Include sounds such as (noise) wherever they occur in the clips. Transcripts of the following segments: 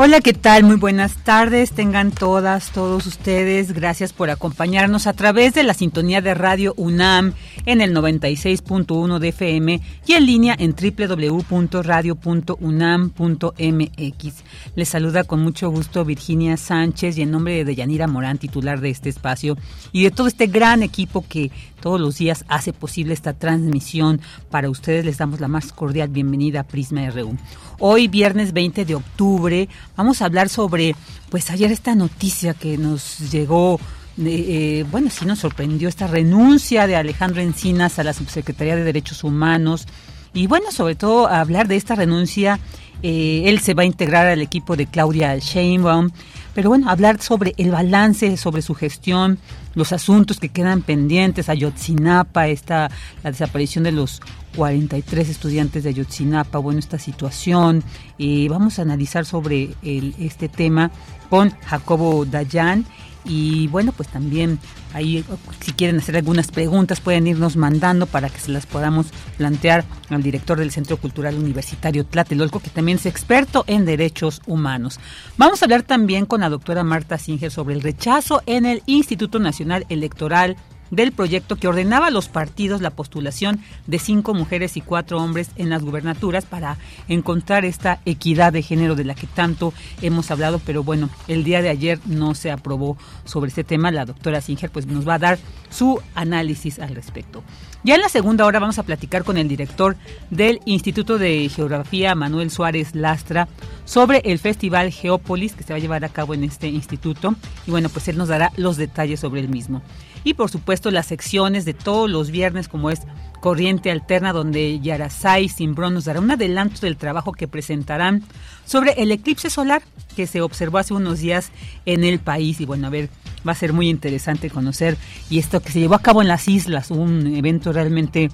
Hola, ¿qué tal? Muy buenas tardes. Tengan todas, todos ustedes. Gracias por acompañarnos a través de la sintonía de Radio UNAM en el 96.1 de FM y en línea en www.radio.unam.mx. Les saluda con mucho gusto Virginia Sánchez y en nombre de Deyanira Morán, titular de este espacio, y de todo este gran equipo que todos los días hace posible esta transmisión. Para ustedes les damos la más cordial bienvenida a Prisma RU. Hoy, viernes 20 de octubre, vamos a hablar sobre, pues ayer esta noticia que nos llegó eh, bueno, sí nos sorprendió esta renuncia de Alejandro Encinas a la Subsecretaría de Derechos Humanos. Y bueno, sobre todo hablar de esta renuncia, eh, él se va a integrar al equipo de Claudia Sheinbaum. Pero bueno, hablar sobre el balance, sobre su gestión, los asuntos que quedan pendientes, Ayotzinapa, esta, la desaparición de los 43 estudiantes de Ayotzinapa, bueno, esta situación. y vamos a analizar sobre el, este tema con Jacobo Dayan y bueno, pues también ahí si quieren hacer algunas preguntas pueden irnos mandando para que se las podamos plantear al director del Centro Cultural Universitario Tlatelolco, que también es experto en derechos humanos. Vamos a hablar también con la doctora Marta Singer sobre el rechazo en el Instituto Nacional Electoral del proyecto que ordenaba a los partidos la postulación de cinco mujeres y cuatro hombres en las gubernaturas para encontrar esta equidad de género de la que tanto hemos hablado, pero bueno, el día de ayer no se aprobó sobre este tema. La doctora Singer pues nos va a dar su análisis al respecto. Ya en la segunda hora vamos a platicar con el director del Instituto de Geografía, Manuel Suárez Lastra, sobre el Festival Geópolis que se va a llevar a cabo en este instituto. Y bueno, pues él nos dará los detalles sobre el mismo y por supuesto las secciones de todos los viernes como es Corriente Alterna donde Yarasai Simbrón nos dará un adelanto del trabajo que presentarán sobre el eclipse solar que se observó hace unos días en el país y bueno, a ver, va a ser muy interesante conocer y esto que se llevó a cabo en las islas, un evento realmente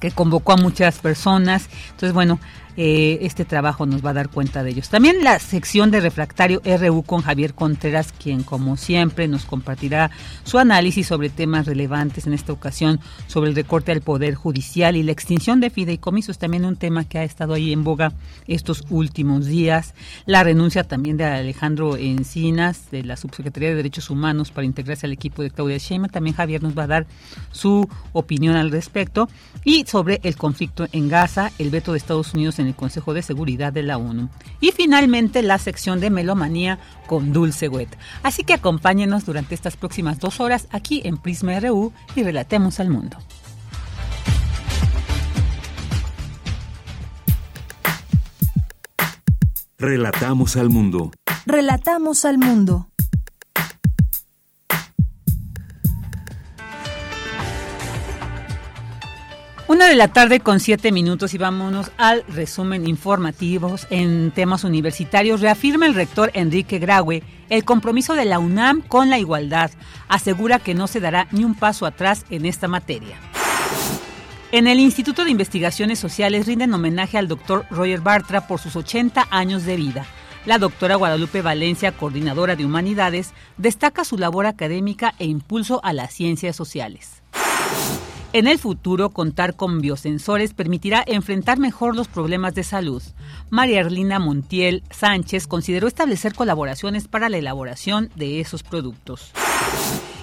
que convocó a muchas personas. Entonces, bueno, eh, este trabajo nos va a dar cuenta de ellos. También la sección de refractario RU con Javier Contreras, quien como siempre nos compartirá su análisis sobre temas relevantes en esta ocasión, sobre el recorte al Poder Judicial y la extinción de fideicomisos, también un tema que ha estado ahí en boga estos últimos días. La renuncia también de Alejandro Encinas, de la Subsecretaría de Derechos Humanos, para integrarse al equipo de Claudia Sheinbaum. También Javier nos va a dar su opinión al respecto. Y sobre el conflicto en Gaza, el veto de Estados Unidos en el Consejo de Seguridad de la ONU. Y finalmente la sección de Melomanía con Dulce Wet. Así que acompáñenos durante estas próximas dos horas aquí en Prisma RU y relatemos al mundo. Relatamos al mundo. Relatamos al mundo. Una de la tarde con siete minutos y vámonos al resumen informativos en temas universitarios. Reafirma el rector Enrique Graue el compromiso de la UNAM con la igualdad. Asegura que no se dará ni un paso atrás en esta materia. En el Instituto de Investigaciones Sociales rinden homenaje al doctor Roger Bartra por sus 80 años de vida. La doctora Guadalupe Valencia, coordinadora de Humanidades, destaca su labor académica e impulso a las ciencias sociales. En el futuro, contar con biosensores permitirá enfrentar mejor los problemas de salud. María Erlina Montiel Sánchez consideró establecer colaboraciones para la elaboración de esos productos.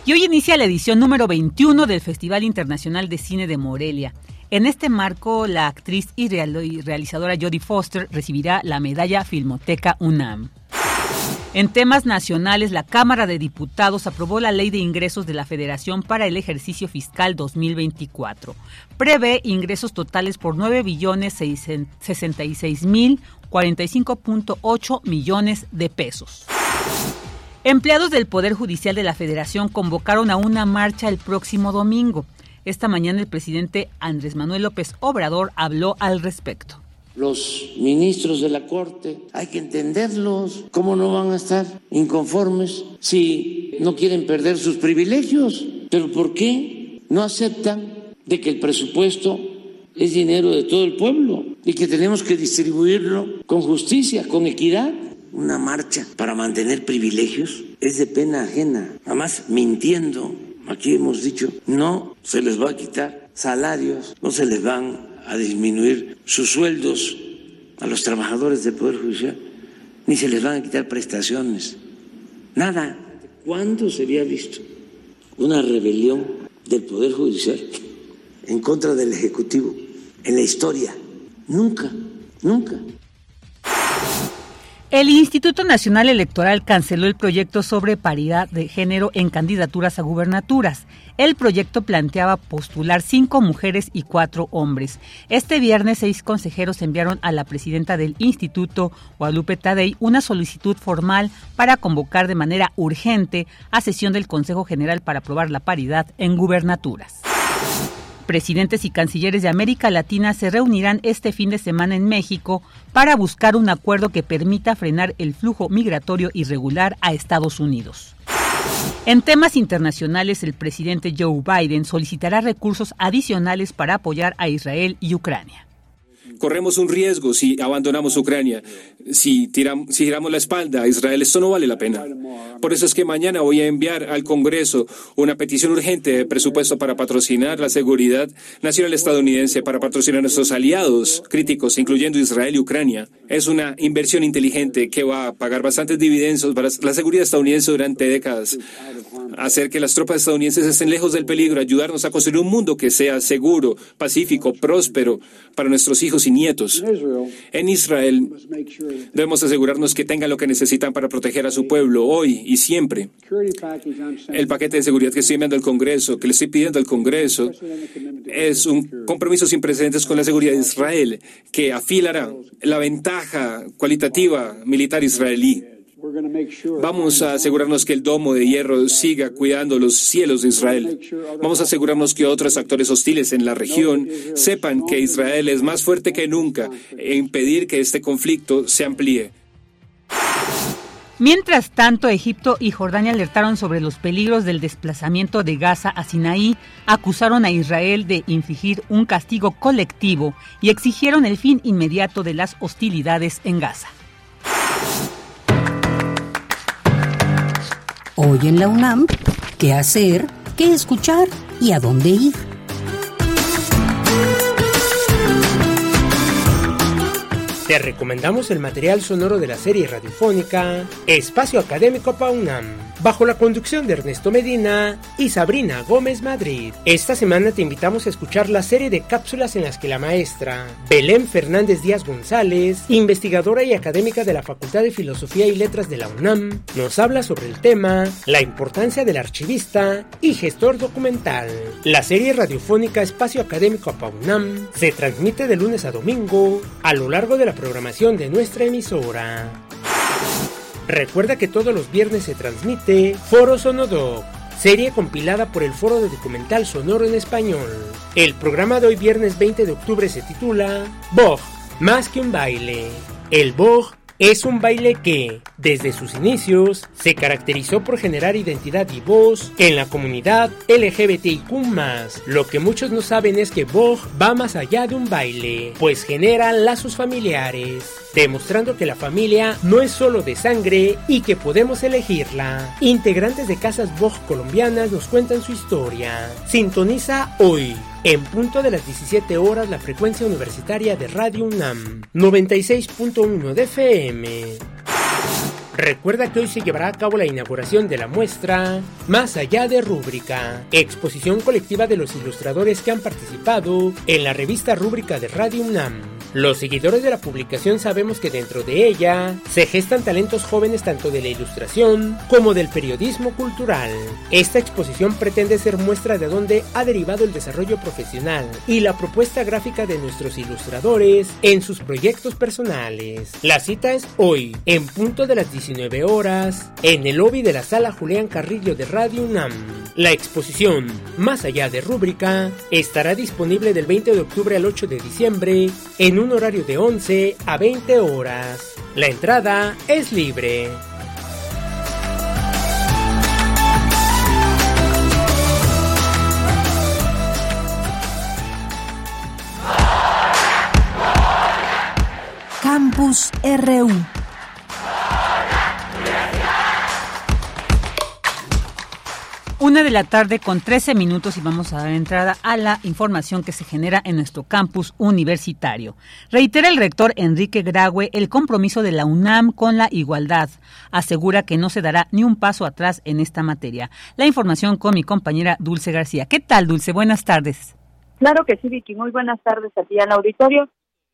Y hoy inicia la edición número 21 del Festival Internacional de Cine de Morelia. En este marco, la actriz y realizadora Jodie Foster recibirá la medalla Filmoteca UNAM. En temas nacionales, la Cámara de Diputados aprobó la Ley de Ingresos de la Federación para el ejercicio fiscal 2024. Prevé ingresos totales por 9 billones 66 mil 45.8 millones de pesos. Empleados del Poder Judicial de la Federación convocaron a una marcha el próximo domingo. Esta mañana el presidente Andrés Manuel López Obrador habló al respecto los ministros de la Corte, hay que entenderlos. ¿Cómo no van a estar inconformes si no quieren perder sus privilegios? ¿Pero por qué no aceptan de que el presupuesto es dinero de todo el pueblo y que tenemos que distribuirlo con justicia, con equidad? Una marcha para mantener privilegios es de pena ajena, además mintiendo. Aquí hemos dicho, no se les va a quitar salarios, no se les van a disminuir sus sueldos a los trabajadores del Poder Judicial, ni se les van a quitar prestaciones. Nada. ¿Cuándo se había visto una rebelión del Poder Judicial en contra del Ejecutivo en la historia? Nunca, nunca. El Instituto Nacional Electoral canceló el proyecto sobre paridad de género en candidaturas a gubernaturas. El proyecto planteaba postular cinco mujeres y cuatro hombres. Este viernes, seis consejeros enviaron a la presidenta del instituto, Guadalupe Tadei, una solicitud formal para convocar de manera urgente a sesión del Consejo General para aprobar la paridad en gubernaturas. Presidentes y cancilleres de América Latina se reunirán este fin de semana en México para buscar un acuerdo que permita frenar el flujo migratorio irregular a Estados Unidos. En temas internacionales, el presidente Joe Biden solicitará recursos adicionales para apoyar a Israel y Ucrania corremos un riesgo si abandonamos Ucrania, si, tiramos, si giramos la espalda a Israel. Esto no vale la pena. Por eso es que mañana voy a enviar al Congreso una petición urgente de presupuesto para patrocinar la seguridad nacional estadounidense, para patrocinar a nuestros aliados críticos, incluyendo Israel y Ucrania. Es una inversión inteligente que va a pagar bastantes dividendos para la seguridad estadounidense durante décadas hacer que las tropas estadounidenses estén lejos del peligro, ayudarnos a construir un mundo que sea seguro, pacífico, próspero para nuestros hijos y nietos. En Israel debemos asegurarnos que tengan lo que necesitan para proteger a su pueblo hoy y siempre. El paquete de seguridad que estoy enviando al Congreso, que le estoy pidiendo al Congreso, es un compromiso sin precedentes con la seguridad de Israel, que afilará la ventaja cualitativa militar israelí. Vamos a asegurarnos que el domo de hierro siga cuidando los cielos de Israel. Vamos a asegurarnos que otros actores hostiles en la región sepan que Israel es más fuerte que nunca e impedir que este conflicto se amplíe. Mientras tanto, Egipto y Jordania alertaron sobre los peligros del desplazamiento de Gaza a Sinaí, acusaron a Israel de infligir un castigo colectivo y exigieron el fin inmediato de las hostilidades en Gaza. Hoy en la UNAM, ¿qué hacer? ¿Qué escuchar? ¿Y a dónde ir? Te recomendamos el material sonoro de la serie radiofónica Espacio Académico PAUNAM bajo la conducción de Ernesto Medina y Sabrina Gómez Madrid. Esta semana te invitamos a escuchar la serie de cápsulas en las que la maestra Belén Fernández Díaz González, investigadora y académica de la Facultad de Filosofía y Letras de la UNAM, nos habla sobre el tema la importancia del archivista y gestor documental. La serie radiofónica Espacio Académico UNAM se transmite de lunes a domingo a lo largo de la programación de nuestra emisora. Recuerda que todos los viernes se transmite Foro Sonodoc, serie compilada por el Foro de Documental Sonoro en Español. El programa de hoy viernes 20 de octubre se titula Bog, más que un baile. El Bog es un baile que, desde sus inicios, se caracterizó por generar identidad y voz en la comunidad LGBTIQ+. Lo que muchos no saben es que Vogue va más allá de un baile, pues genera lazos familiares, demostrando que la familia no es solo de sangre y que podemos elegirla. Integrantes de casas Vogue colombianas nos cuentan su historia. Sintoniza hoy en punto de las 17 horas la frecuencia universitaria de Radio UNAM, 96.1 de FM. Recuerda que hoy se llevará a cabo la inauguración de la muestra Más allá de rúbrica, exposición colectiva de los ilustradores que han participado en la revista rúbrica de Radio UNAM. Los seguidores de la publicación sabemos que dentro de ella se gestan talentos jóvenes tanto de la ilustración como del periodismo cultural. Esta exposición pretende ser muestra de dónde ha derivado el desarrollo profesional y la propuesta gráfica de nuestros ilustradores en sus proyectos personales. La cita es hoy, en punto de las 19 horas, en el lobby de la sala Julián Carrillo de Radio UNAM. La exposición, más allá de rúbrica, estará disponible del 20 de octubre al 8 de diciembre en un horario de 11 a 20 horas. La entrada es libre. Campus RU Una de la tarde con 13 minutos y vamos a dar entrada a la información que se genera en nuestro campus universitario. Reitera el rector Enrique Graue el compromiso de la UNAM con la igualdad. Asegura que no se dará ni un paso atrás en esta materia. La información con mi compañera Dulce García. ¿Qué tal, Dulce? Buenas tardes. Claro que sí, Vicky. Muy buenas tardes a ti al auditorio.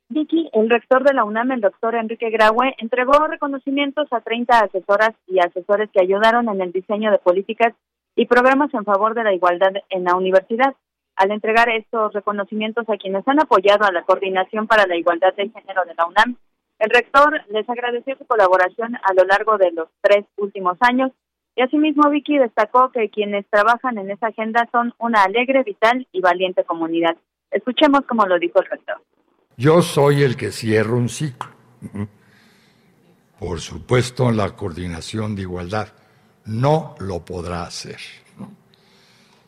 Vicky, el rector de la UNAM, el doctor Enrique Graue, entregó reconocimientos a 30 asesoras y asesores que ayudaron en el diseño de políticas y programas en favor de la igualdad en la universidad. Al entregar estos reconocimientos a quienes han apoyado a la Coordinación para la Igualdad de Género de la UNAM, el rector les agradeció su colaboración a lo largo de los tres últimos años y asimismo Vicky destacó que quienes trabajan en esa agenda son una alegre, vital y valiente comunidad. Escuchemos cómo lo dijo el rector. Yo soy el que cierro un ciclo. Por supuesto, la coordinación de igualdad no lo podrá hacer.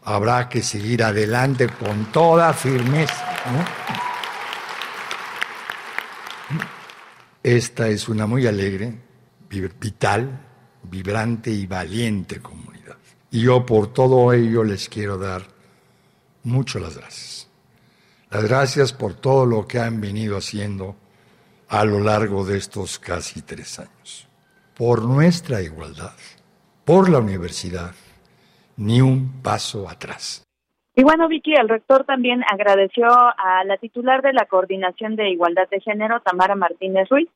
Habrá que seguir adelante con toda firmeza. Esta es una muy alegre, vital, vibrante y valiente comunidad. Y yo por todo ello les quiero dar muchas las gracias. Las gracias por todo lo que han venido haciendo a lo largo de estos casi tres años. Por nuestra igualdad por la universidad, ni un paso atrás. Y bueno, Vicky, el rector también agradeció a la titular de la Coordinación de Igualdad de Género, Tamara Martínez Ruiz,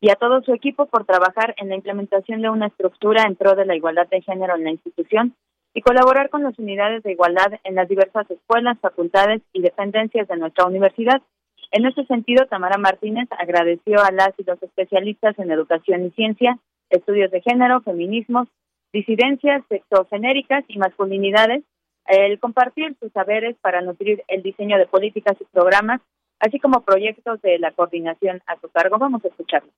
y a todo su equipo por trabajar en la implementación de una estructura en pro de la igualdad de género en la institución y colaborar con las unidades de igualdad en las diversas escuelas, facultades y dependencias de nuestra universidad. En ese sentido, Tamara Martínez agradeció a las y los especialistas en educación y ciencia, estudios de género, feminismos, disidencias sexogenéricas y masculinidades, el compartir sus saberes para nutrir el diseño de políticas y programas, así como proyectos de la coordinación a su cargo. Vamos a escucharlo.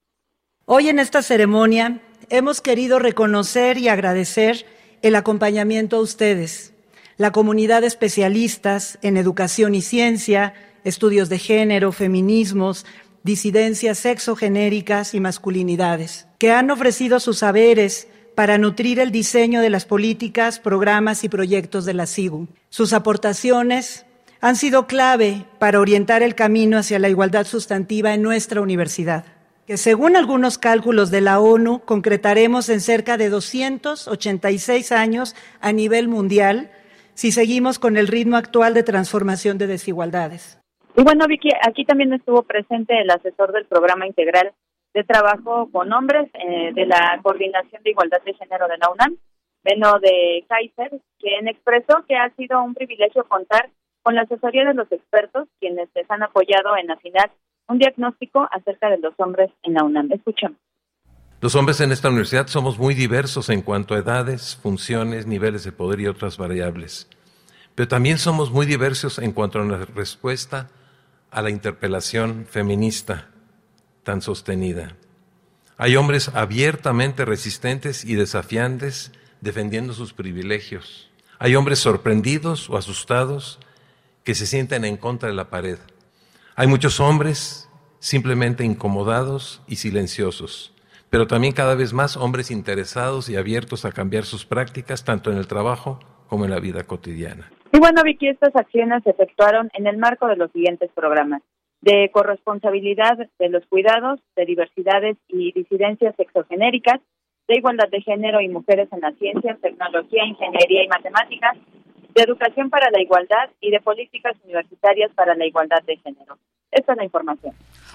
Hoy en esta ceremonia hemos querido reconocer y agradecer el acompañamiento a ustedes, la comunidad de especialistas en educación y ciencia, estudios de género, feminismos, disidencias sexogenéricas y masculinidades, que han ofrecido sus saberes para nutrir el diseño de las políticas, programas y proyectos de la SIGU. Sus aportaciones han sido clave para orientar el camino hacia la igualdad sustantiva en nuestra universidad, que según algunos cálculos de la ONU concretaremos en cerca de 286 años a nivel mundial si seguimos con el ritmo actual de transformación de desigualdades. Y bueno, Vicky, aquí también estuvo presente el asesor del programa integral de trabajo con hombres eh, de la Coordinación de Igualdad de Género de la UNAM, Beno de Kaiser, quien expresó que ha sido un privilegio contar con la asesoría de los expertos quienes les han apoyado en afinar un diagnóstico acerca de los hombres en la UNAM. Escuchamos. Los hombres en esta universidad somos muy diversos en cuanto a edades, funciones, niveles de poder y otras variables. Pero también somos muy diversos en cuanto a nuestra respuesta a la interpelación feminista tan sostenida. Hay hombres abiertamente resistentes y desafiantes defendiendo sus privilegios. Hay hombres sorprendidos o asustados que se sienten en contra de la pared. Hay muchos hombres simplemente incomodados y silenciosos, pero también cada vez más hombres interesados y abiertos a cambiar sus prácticas tanto en el trabajo como en la vida cotidiana. Y bueno, Vicky, estas acciones se efectuaron en el marco de los siguientes programas de corresponsabilidad de los cuidados, de diversidades y disidencias sexogenéricas, de igualdad de género y mujeres en la ciencia, tecnología, ingeniería y matemáticas, de Educación para la Igualdad y de Políticas Universitarias para la Igualdad de Género. Esta es la información.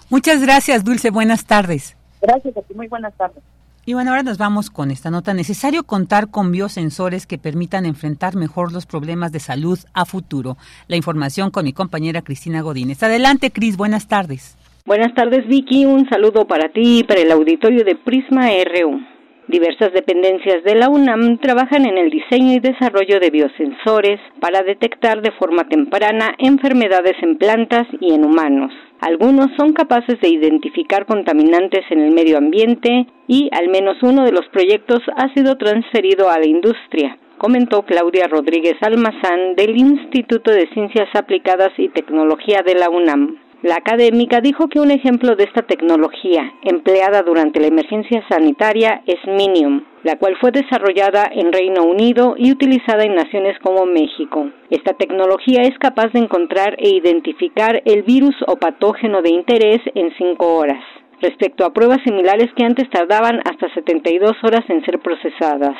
Muchas gracias, Dulce. Buenas tardes. Gracias a ti. Muy buenas tardes. Y bueno, ahora nos vamos con esta nota. Necesario contar con biosensores que permitan enfrentar mejor los problemas de salud a futuro. La información con mi compañera Cristina Godínez. Adelante, Cris. Buenas tardes. Buenas tardes, Vicky. Un saludo para ti y para el auditorio de Prisma RU. Diversas dependencias de la UNAM trabajan en el diseño y desarrollo de biosensores para detectar de forma temprana enfermedades en plantas y en humanos. Algunos son capaces de identificar contaminantes en el medio ambiente y al menos uno de los proyectos ha sido transferido a la industria, comentó Claudia Rodríguez Almazán del Instituto de Ciencias Aplicadas y Tecnología de la UNAM. La académica dijo que un ejemplo de esta tecnología empleada durante la emergencia sanitaria es Minium, la cual fue desarrollada en Reino Unido y utilizada en naciones como México. Esta tecnología es capaz de encontrar e identificar el virus o patógeno de interés en cinco horas respecto a pruebas similares que antes tardaban hasta 72 horas en ser procesadas.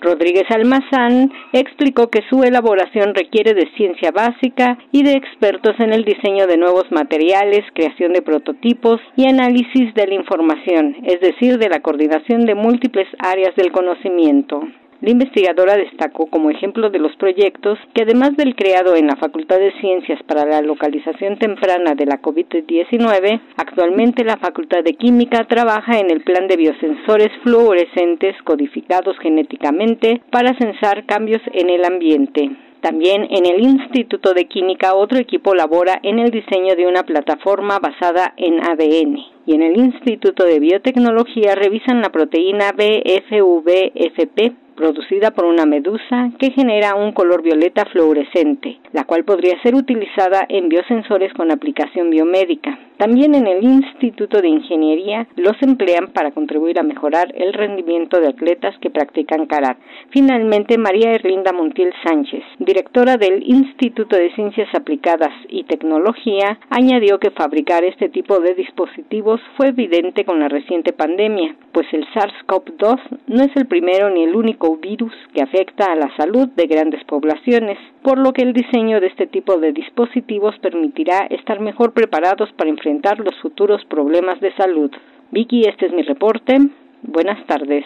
Rodríguez Almazán explicó que su elaboración requiere de ciencia básica y de expertos en el diseño de nuevos materiales, creación de prototipos y análisis de la información, es decir, de la coordinación de múltiples áreas del conocimiento. La investigadora destacó como ejemplo de los proyectos que además del creado en la Facultad de Ciencias para la localización temprana de la COVID-19, actualmente la Facultad de Química trabaja en el plan de biosensores fluorescentes codificados genéticamente para censar cambios en el ambiente. También en el Instituto de Química otro equipo labora en el diseño de una plataforma basada en ADN y en el Instituto de Biotecnología revisan la proteína BFVFP producida por una medusa que genera un color violeta fluorescente, la cual podría ser utilizada en biosensores con aplicación biomédica. También en el Instituto de Ingeniería los emplean para contribuir a mejorar el rendimiento de atletas que practican karate. Finalmente, María Erlinda Montiel Sánchez, directora del Instituto de Ciencias Aplicadas y Tecnología, añadió que fabricar este tipo de dispositivos fue evidente con la reciente pandemia, pues el SARS-CoV-2 no es el primero ni el único virus que afecta a la salud de grandes poblaciones, por lo que el diseño de este tipo de dispositivos permitirá estar mejor preparados para enfrentar los futuros problemas de salud. Vicky, este es mi reporte. Buenas tardes.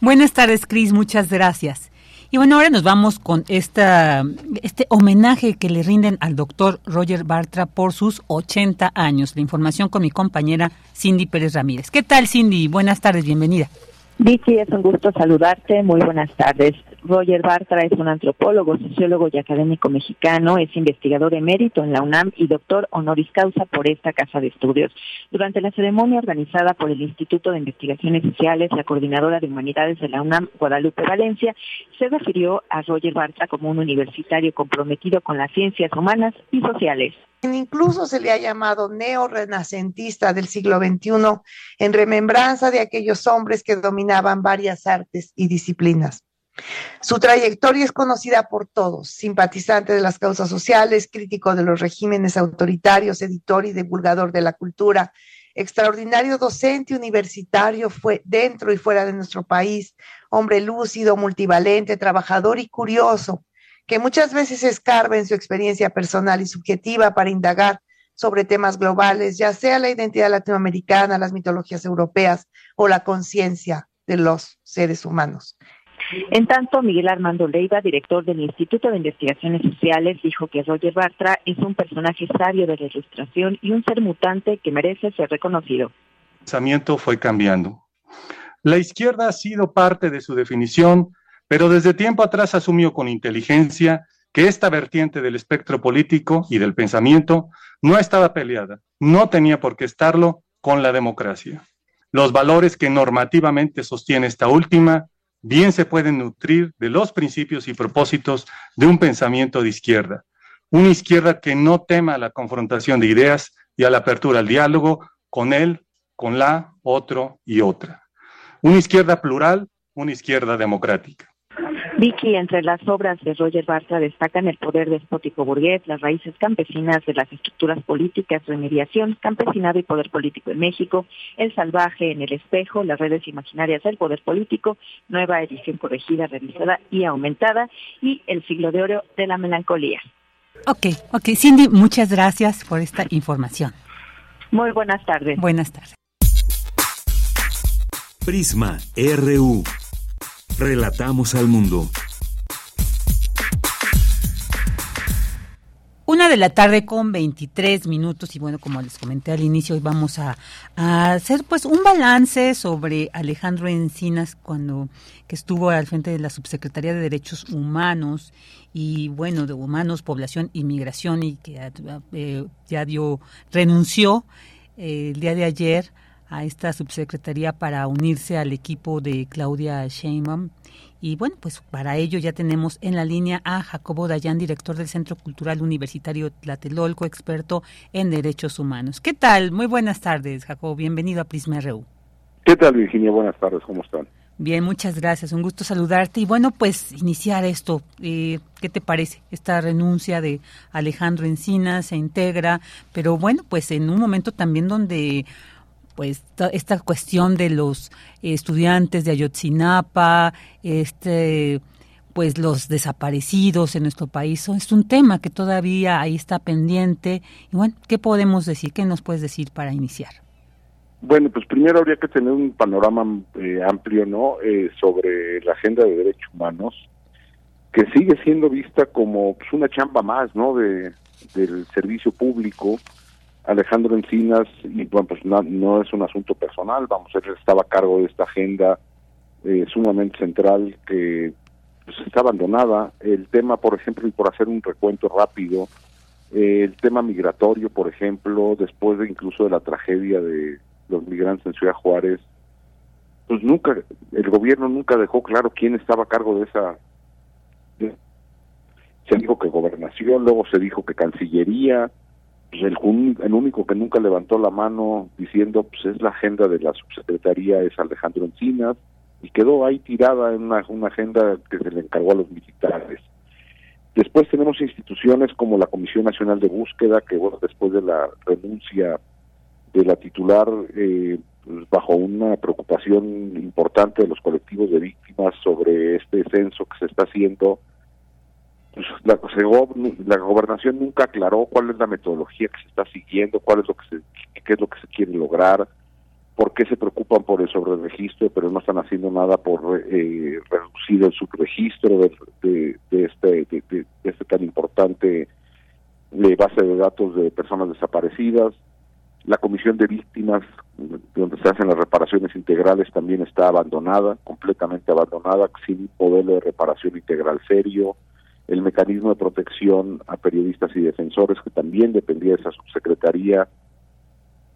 Buenas tardes, Cris. Muchas gracias. Y bueno, ahora nos vamos con este homenaje que le rinden al doctor Roger Bartra por sus 80 años. La información con mi compañera Cindy Pérez Ramírez. ¿Qué tal, Cindy? Buenas tardes, bienvenida. Vicky, es un gusto saludarte. Muy buenas tardes. Roger Bartra es un antropólogo, sociólogo y académico mexicano, es investigador emérito en la UNAM y doctor honoris causa por esta casa de estudios. Durante la ceremonia organizada por el Instituto de Investigaciones Sociales, la coordinadora de humanidades de la UNAM, Guadalupe Valencia, se refirió a Roger Bartra como un universitario comprometido con las ciencias humanas y sociales. Incluso se le ha llamado neorrenacentista del siglo XXI en remembranza de aquellos hombres que dominaban varias artes y disciplinas. Su trayectoria es conocida por todos, simpatizante de las causas sociales, crítico de los regímenes autoritarios, editor y divulgador de la cultura, extraordinario docente universitario fue dentro y fuera de nuestro país, hombre lúcido, multivalente, trabajador y curioso, que muchas veces escarba en su experiencia personal y subjetiva para indagar sobre temas globales, ya sea la identidad latinoamericana, las mitologías europeas o la conciencia de los seres humanos. En tanto, Miguel Armando Leiva, director del Instituto de Investigaciones Sociales, dijo que Roger Bartra es un personaje sabio de la ilustración y un ser mutante que merece ser reconocido. El pensamiento fue cambiando. La izquierda ha sido parte de su definición pero desde tiempo atrás asumió con inteligencia que esta vertiente del espectro político y del pensamiento no estaba peleada, no tenía por qué estarlo con la democracia. Los valores que normativamente sostiene esta última bien se pueden nutrir de los principios y propósitos de un pensamiento de izquierda, una izquierda que no tema la confrontación de ideas y a la apertura al diálogo con él, con la, otro y otra. Una izquierda plural, una izquierda democrática. Vicky, entre las obras de Roger Bartra destacan el poder despótico burgués, las raíces campesinas de las estructuras políticas, remediación, campesinado y poder político en México, El salvaje en el espejo, las redes imaginarias del poder político, nueva edición corregida, revisada y aumentada, y El siglo de oro de la melancolía. Ok, ok. Cindy, muchas gracias por esta información. Muy buenas tardes. Buenas tardes. Prisma RU. Relatamos al mundo. Una de la tarde con 23 minutos y bueno, como les comenté al inicio, hoy vamos a, hacer pues un balance sobre Alejandro Encinas cuando que estuvo al frente de la Subsecretaría de Derechos Humanos y bueno, de Humanos, Población y Migración y que eh, ya dio, renunció eh, el día de ayer a esta subsecretaría para unirse al equipo de Claudia Sheinbaum. Y bueno, pues para ello ya tenemos en la línea a Jacobo Dayan, director del Centro Cultural Universitario Tlatelolco, experto en derechos humanos. ¿Qué tal? Muy buenas tardes, Jacobo. Bienvenido a Prisma RU. ¿Qué tal, Virginia? Buenas tardes. ¿Cómo están? Bien, muchas gracias. Un gusto saludarte. Y bueno, pues iniciar esto. Eh, ¿Qué te parece? Esta renuncia de Alejandro Encinas se integra, pero bueno, pues en un momento también donde pues esta cuestión de los estudiantes de Ayotzinapa, este pues los desaparecidos en nuestro país es un tema que todavía ahí está pendiente y bueno, ¿qué podemos decir? ¿Qué nos puedes decir para iniciar? Bueno, pues primero habría que tener un panorama eh, amplio, ¿no? Eh, sobre la agenda de derechos humanos, que sigue siendo vista como pues, una chamba más, ¿no? De, del servicio público, Alejandro Encinas, y bueno, pues no, es un asunto personal, vamos, él estaba a cargo de esta agenda eh, sumamente central que pues, está abandonada. El tema, por ejemplo, y por hacer un recuento rápido, eh, el tema migratorio, por ejemplo, después de incluso de la tragedia de los migrantes en Ciudad Juárez, pues nunca, el gobierno nunca dejó claro quién estaba a cargo de esa... se dijo que gobernación, luego se dijo que Cancillería, pues, el, único que nunca levantó la mano diciendo pues es la agenda de la subsecretaría es Alejandro Encinas y quedó ahí tirada en una, una agenda que se le encargó a los militares. Después tenemos instituciones como la Comisión Nacional de Búsqueda, que bueno, después de la renuncia de la titular, eh, pues, bajo una preocupación importante de los colectivos de víctimas sobre este censo que se está haciendo, pues, la, la gobernación nunca aclaró cuál es la metodología que se está siguiendo, cuál es lo que se, qué es lo que se quiere lograr, por qué se preocupan por el sobreregistro, pero no están haciendo nada por eh, reducir el subregistro de, de, este, de, este tan importante de base de datos de personas desaparecidas. La comisión de víctimas, donde se hacen las reparaciones integrales, también está abandonada, completamente abandonada, sin un modelo de reparación integral serio el mecanismo de protección a periodistas y defensores, que también dependía de esa subsecretaría,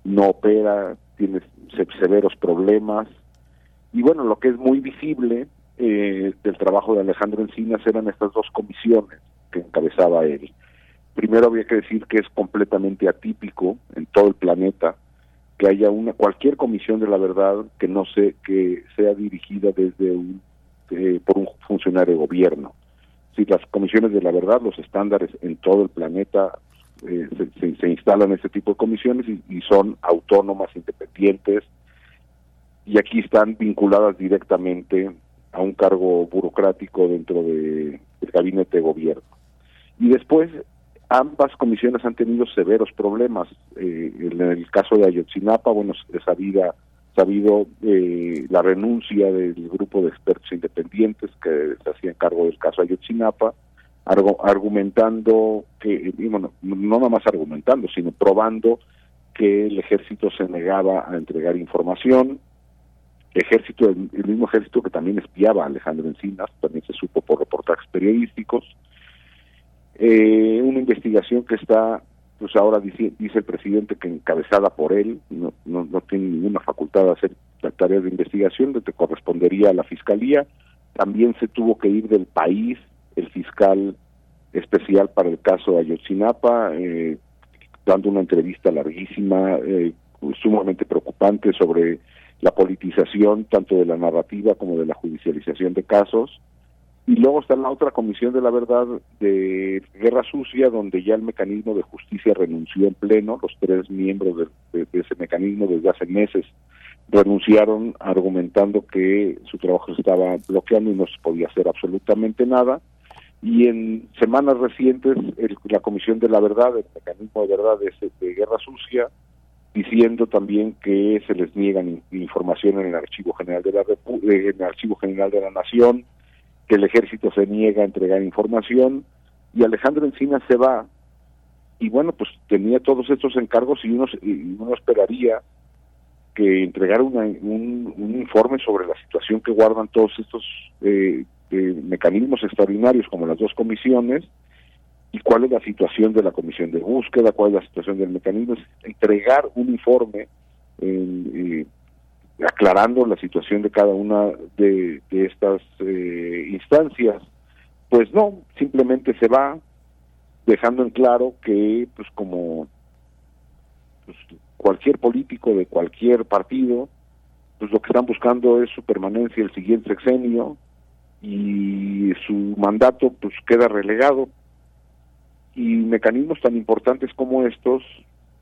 no opera, tiene severos problemas. Y bueno, lo que es muy visible eh, del trabajo de Alejandro Encinas eran estas dos comisiones que encabezaba él. Primero había que decir que es completamente atípico en todo el planeta que haya una cualquier comisión de la verdad que no se que sea dirigida desde un eh, por un funcionario de gobierno si las comisiones de la verdad, los estándares en todo el planeta eh, se, instalan este tipo de comisiones y, son autónomas, independientes, y aquí están vinculadas directamente a un cargo burocrático dentro de, del gabinete de gobierno. Y después, ambas comisiones han tenido severos problemas. Eh, en el caso de Ayotzinapa, bueno, es sabida ha habido eh, la renuncia del grupo de expertos independientes que se hacían cargo del caso Ayotzinapa, argumentando que, no nada más argumentando, sino probando que el ejército se negaba a entregar información, ejército, el, mismo ejército que también espiaba a Alejandro Encinas, también se supo por reportajes periodísticos, eh, una investigación que está pues ahora dice, el presidente que encabezada por él, no, no, no tiene ninguna facultad de hacer tareas de investigación, que correspondería a la fiscalía. También se tuvo que ir del país el fiscal especial para el caso Ayotzinapa, eh, dando una entrevista larguísima, eh, sumamente preocupante sobre la politización tanto de la narrativa como de la judicialización de casos. Y luego está la otra comisión de la verdad de Guerra Sucia, donde ya el mecanismo de justicia renunció en pleno, los tres miembros de, ese mecanismo desde hace meses renunciaron argumentando que su trabajo se estaba bloqueando y no se podía hacer absolutamente nada. Y en semanas recientes, la Comisión de la Verdad, el mecanismo de verdad de, de Guerra Sucia, diciendo también que se les niegan información en el Archivo General de la en el Archivo General de la Nación, que el ejército se niega a entregar información y Alejandro Encina se va. Y bueno pues tenía todos estos encargos y uno, uno esperaría que entregara un, informe sobre la situación que guardan todos estos eh, eh, mecanismos extraordinarios como las dos comisiones y cuál es la situación de la comisión de búsqueda, cuál es la situación del mecanismo, entregar un informe eh, aclarando la situación de cada una de, estas eh, instancias. Pues no, simplemente se va dejando en claro que, pues como pues, cualquier político de cualquier partido, pues lo que están buscando es su permanencia el siguiente sexenio y su mandato pues queda relegado y mecanismos tan importantes como estos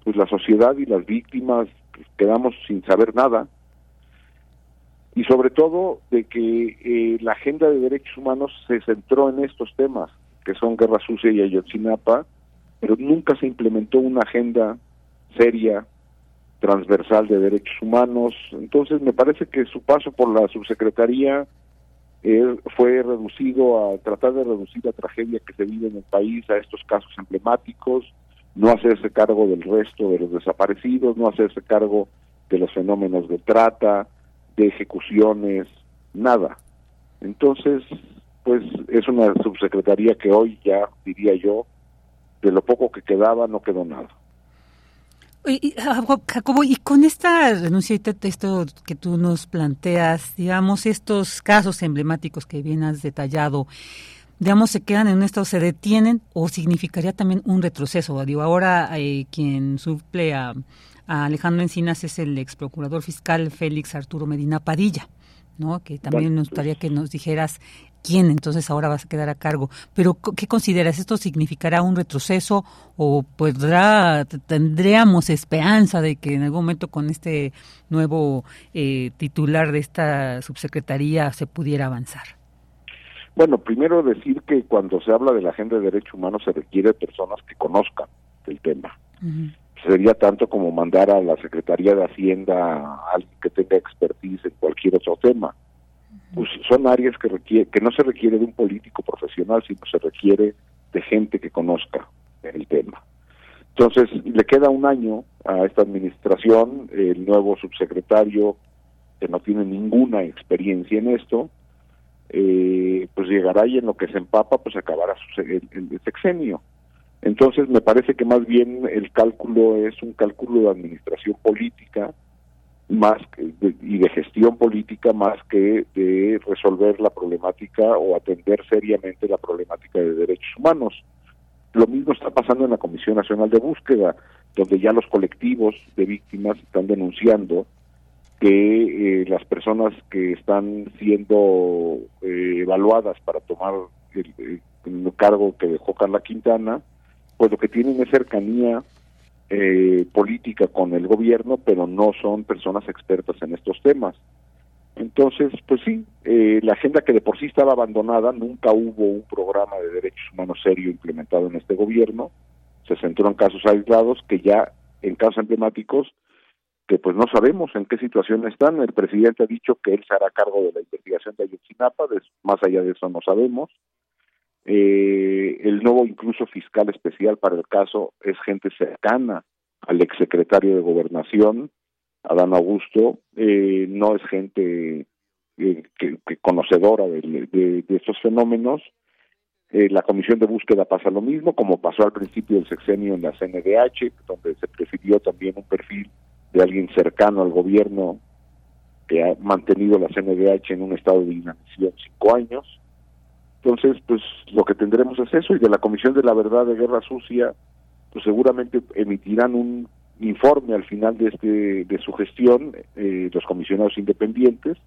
pues la sociedad y las víctimas pues, quedamos sin saber nada y sobre todo de que eh, la agenda de derechos humanos se centró en estos temas, que son Guerra Sucia y Ayotzinapa, pero nunca se implementó una agenda seria, transversal de derechos humanos. Entonces me parece que su paso por la subsecretaría eh, fue reducido a tratar de reducir la tragedia que se vive en el país a estos casos emblemáticos, no hacerse cargo del resto de los desaparecidos, no hacerse cargo de los fenómenos de trata, de ejecuciones, nada. Entonces, pues es una subsecretaría que hoy ya, diría yo, de lo poco que quedaba, no quedó nada. Y, Jacobo, y con esta renuncia y esto que tú nos planteas, digamos, estos casos emblemáticos que bien has detallado, digamos, se quedan en un estado, se detienen o significaría también un retroceso. Digo, ahora eh, quien suple a, Alejandro Encinas es el ex procurador fiscal Félix Arturo Medina Padilla, ¿no? Que también nos gustaría que nos dijeras quién entonces ahora vas a quedar a cargo. Pero ¿qué consideras? ¿Esto significará un retroceso o podrá tendríamos esperanza de que en algún momento con este nuevo eh, titular de esta subsecretaría se pudiera avanzar? Bueno, primero decir que cuando se habla de la agenda de derechos humanos se requiere personas que conozcan el tema sería tanto como mandar a la Secretaría de Hacienda a alguien que tenga expertise en cualquier otro tema. Pues son áreas que requiere, que no se requiere de un político profesional, sino se requiere de gente que conozca el tema. Entonces, le queda un año a esta administración, el nuevo subsecretario, que no tiene ninguna experiencia en esto, eh, pues llegará y en lo que se empapa, pues acabará su, el sexenio. Entonces me parece que más bien el cálculo es un cálculo de administración política más y de gestión política más que de resolver la problemática o atender seriamente la problemática de derechos humanos. Lo mismo está pasando en la Comisión Nacional de Búsqueda, donde ya los colectivos de víctimas están denunciando que eh, las personas que están siendo eh, evaluadas para tomar el cargo que dejó Carla Quintana, pues lo que tienen es cercanía eh, política con el gobierno, pero no son personas expertas en estos temas. Entonces, pues sí, eh, la agenda que de por sí estaba abandonada, nunca hubo un programa de derechos humanos serio implementado en este gobierno, se centró en casos aislados que ya en casos emblemáticos que pues no sabemos en qué situación están. El presidente ha dicho que él se hará cargo de la investigación de Ayotzinapa, más allá de eso no sabemos. Eh, el nuevo incluso fiscal especial para el caso es gente cercana al exsecretario de Gobernación, Adán Augusto, eh, no es gente eh, que, conocedora de, estos fenómenos. Eh, la comisión de búsqueda pasa lo mismo, como pasó al principio del sexenio en la CNDH, donde se prefirió también un perfil de alguien cercano al gobierno que ha mantenido la CNDH en un estado de inacción cinco años. Entonces, pues lo que tendremos es eso y de la Comisión de la Verdad de Guerra Sucia, pues seguramente emitirán un informe al final de este de su gestión eh, los comisionados independientes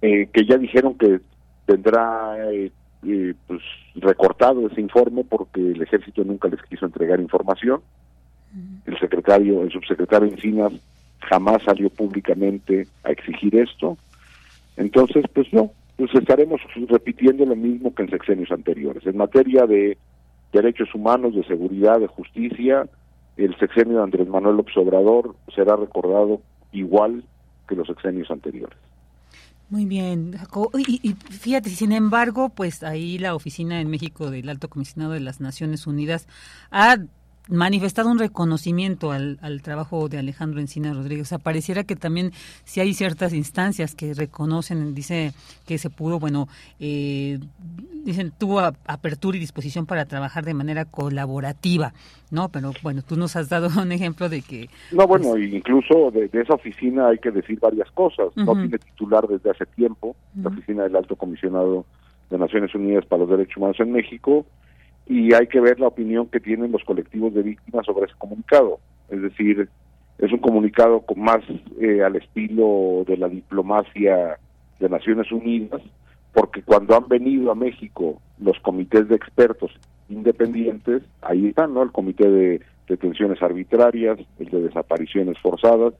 eh, que ya dijeron que tendrá eh, eh, pues recortado ese informe porque el ejército nunca les quiso entregar información. El secretario, el subsecretario Encinas jamás salió públicamente a exigir esto. Entonces, pues no, pues estaremos repitiendo lo mismo que en sexenios anteriores. En materia de derechos humanos, de seguridad, de justicia, el sexenio de Andrés Manuel López Obrador será recordado igual que los sexenios anteriores. Muy bien, Y, y, fíjate, sin embargo, pues ahí la oficina en México del Alto Comisionado de las Naciones Unidas ha manifestado un reconocimiento al, al, trabajo de Alejandro Encina Rodríguez. O sea, pareciera que también si hay ciertas instancias que reconocen, dice que se pudo, bueno, eh, dicen, tuvo apertura y disposición para trabajar de manera colaborativa, ¿no? Pero bueno, tú nos has dado (laughs) un ejemplo de que... No, bueno, pues, incluso de, esa oficina hay que decir varias cosas. No tiene titular desde hace tiempo, la oficina del Alto Comisionado de Naciones Unidas para los Derechos Humanos en México, y hay que ver la opinión que tienen los colectivos de víctimas sobre ese comunicado. Es decir, es un comunicado con más eh, al estilo de la diplomacia de Naciones Unidas, porque cuando han venido a México los comités de expertos independientes, ahí están, ¿no? El comité de detenciones arbitrarias, el de desapariciones forzadas,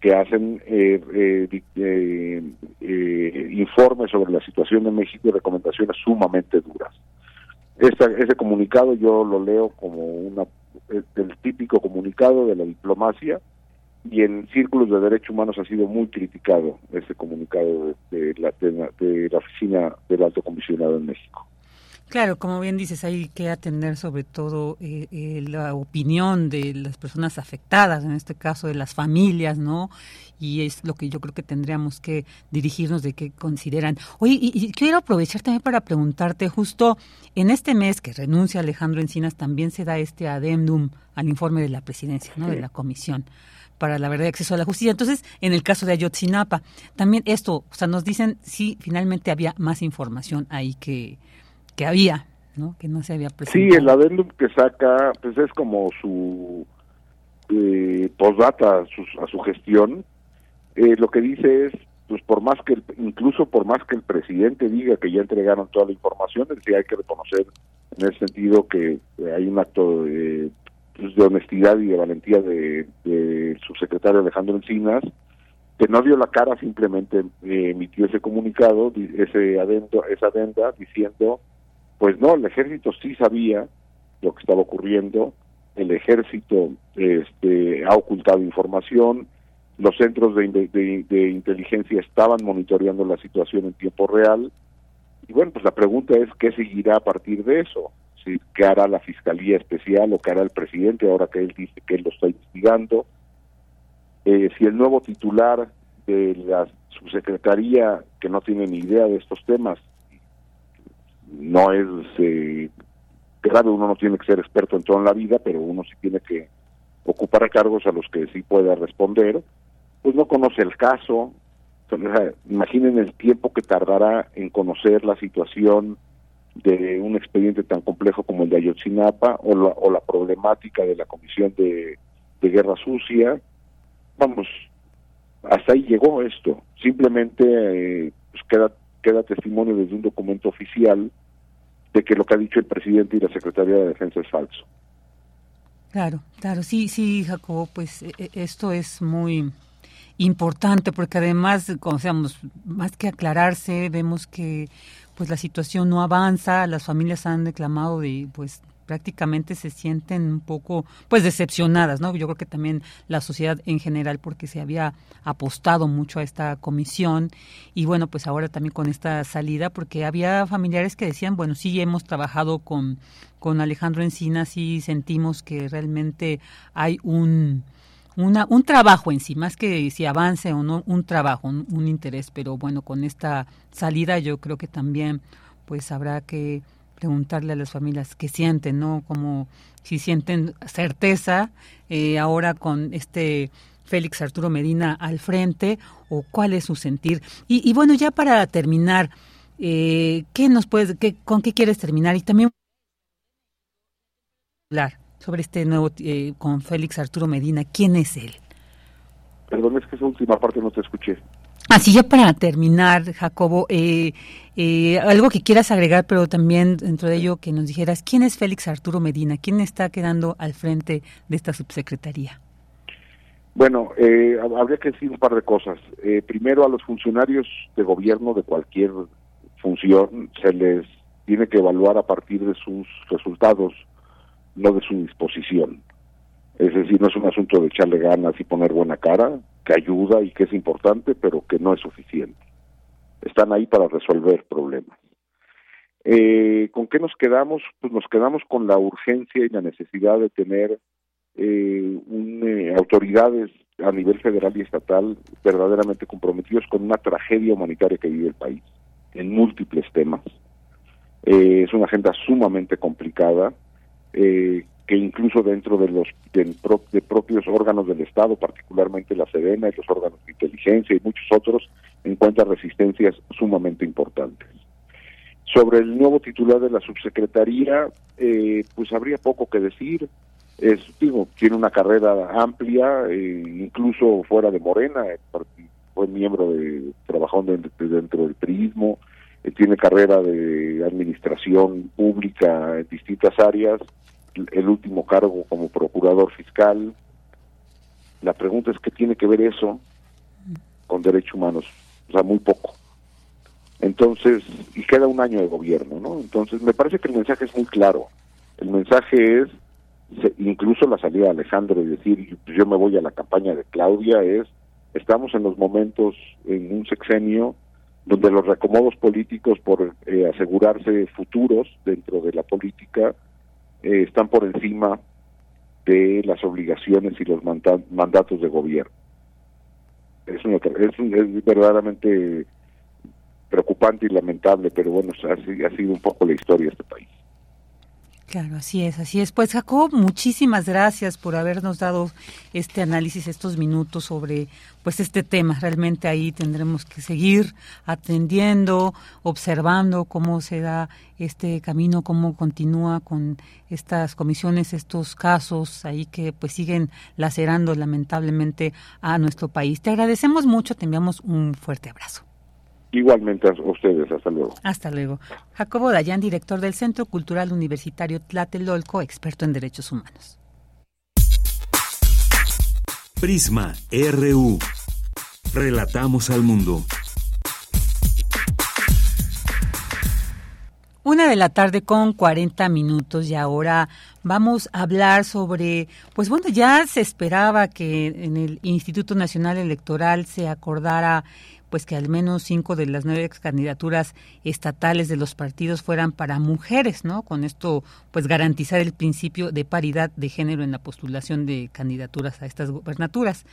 que hacen eh, eh, informes sobre la situación de México y recomendaciones sumamente duras ese comunicado yo lo leo como una el típico comunicado de la diplomacia y en círculos de derechos humanos ha sido muy criticado ese comunicado de, la, de la oficina del alto comisionado en México. Claro, como bien dices, hay que atender sobre todo eh, eh, la opinión de las personas afectadas, en este caso de las familias, ¿no? Y es lo que yo creo que tendríamos que dirigirnos de qué consideran. Oye, y, quiero aprovechar también para preguntarte, justo en este mes que renuncia Alejandro Encinas, también se da este adendum al informe de la presidencia, ¿no? De la comisión para la verdad y acceso a la justicia. Entonces, en el caso de Ayotzinapa, también esto, o sea, nos dicen si finalmente había más información ahí que que había, ¿no? Que no se había presentado. Sí, el adendum que saca, pues es como su eh, postdata a su, a su gestión. Eh, lo que dice es, pues por más que, incluso por más que el presidente diga que ya entregaron toda la información, es hay que reconocer en ese sentido que hay un acto de, pues, de honestidad y de valentía del de, subsecretario Alejandro Encinas, que no dio la cara, simplemente eh, emitió ese comunicado, ese adendo, esa adenda diciendo pues no, el ejército sí sabía lo que estaba ocurriendo, el ejército este, ha ocultado información, los centros de, inteligencia estaban monitoreando la situación en tiempo real, y bueno, pues la pregunta es qué seguirá a partir de eso, si qué hará la Fiscalía Especial o qué hará el presidente ahora que él dice que él lo está investigando, eh, si el nuevo titular de la subsecretaría, que no tiene ni idea de estos temas, no es eh, grave, uno no tiene que ser experto en todo en la vida, pero uno sí tiene que ocupar cargos a los que sí pueda responder, pues no conoce el caso, imaginen el tiempo que tardará en conocer la situación de un expediente tan complejo como el de Ayotzinapa o la, o la problemática de la Comisión de, Guerra Sucia. Vamos, hasta ahí llegó esto. Simplemente eh, pues queda queda testimonio desde un documento oficial de que lo que ha dicho el presidente y la Secretaría de Defensa es falso. Claro, claro, sí, sí, Jacobo, pues e, e, esto es muy importante porque además, como seamos, más que aclararse, vemos que pues la situación no avanza, las familias han reclamado de pues prácticamente se sienten un poco pues decepcionadas, ¿no? Yo creo que también la sociedad en general porque se había apostado mucho a esta comisión y bueno, pues ahora también con esta salida porque había familiares que decían, bueno, sí hemos trabajado con con Alejandro Encinas y sentimos que realmente hay un un trabajo en sí, más que si avance o no, un trabajo, un, un interés, pero bueno, con esta salida yo creo que también pues habrá que preguntarle a las familias qué sienten, ¿no? Como si sienten certeza eh, ahora con este Félix Arturo Medina al frente o cuál es su sentir. Y, bueno, ya para terminar, eh, ¿qué nos puedes, qué, con qué quieres terminar? Y también hablar sobre este nuevo, eh, con Félix Arturo Medina, ¿quién es él? Perdón, es que esa última parte no te escuché. Así ya para terminar, Jacobo, eh, Eh, algo que quieras agregar, pero también dentro de ello que nos dijeras, ¿quién es Félix Arturo Medina? ¿Quién está quedando al frente de esta subsecretaría? Bueno, eh, habría que decir un par de cosas. Eh, primero, a los funcionarios de gobierno de cualquier función se les tiene que evaluar a partir de sus resultados, no de su disposición. Es decir, no es un asunto de echarle ganas y poner buena cara, que ayuda y que es importante, pero que no es suficiente. Están ahí para resolver problemas. Eh, ¿Con qué nos quedamos? Pues nos quedamos con la urgencia y la necesidad de tener eh, eh, autoridades a nivel federal y estatal verdaderamente comprometidos con una tragedia humanitaria que vive el país, en múltiples temas. Eh, es una agenda sumamente complicada, que incluso dentro de los de, propios órganos del Estado, particularmente la Sedena y los órganos de inteligencia y muchos otros, encuentra resistencias sumamente importantes. Sobre el nuevo titular de la subsecretaría, eh, pues habría poco que decir. Es, digo, tiene una carrera amplia, eh, incluso fuera de Morena, fue miembro de, trabajó dentro, dentro del PRIismo, eh, tiene carrera de administración pública en distintas áreas, el último cargo como procurador fiscal. La pregunta es qué tiene que ver eso con derechos humanos, o sea, muy poco. Entonces, y queda un año de gobierno, ¿no? Entonces, me parece que el mensaje es muy claro. El mensaje es, incluso la salida de Alejandro y decir, yo me voy a la campaña de Claudia, es, estamos en los momentos, en un sexenio, donde los recomodos políticos por eh, asegurarse futuros dentro de la política eh, están por encima de las obligaciones y los mandatos de gobierno. Es, es, verdaderamente preocupante y lamentable, pero bueno, ha sido un poco la historia de este país. Claro, así es, así es. Pues Jacob, muchísimas gracias por habernos dado este análisis, estos minutos sobre pues este tema. Realmente ahí tendremos que seguir atendiendo, observando cómo se da este camino, cómo continúa con estas comisiones, estos casos ahí que pues siguen lacerando lamentablemente a nuestro país. Te agradecemos mucho, te enviamos un fuerte abrazo. Igualmente a ustedes, hasta luego. Hasta luego. Jacobo Dayan, director del Centro Cultural Universitario Tlatelolco, experto en derechos humanos. Prisma RU. Relatamos al mundo. Una de la tarde con 40 minutos y ahora vamos a hablar sobre, pues bueno, ya se esperaba que en el Instituto Nacional Electoral se acordara pues que al menos cinco de las nueve candidaturas estatales de los partidos fueran para mujeres, ¿no? Con esto, pues garantizar el principio de paridad de género en la postulación de candidaturas a estas gubernaturas.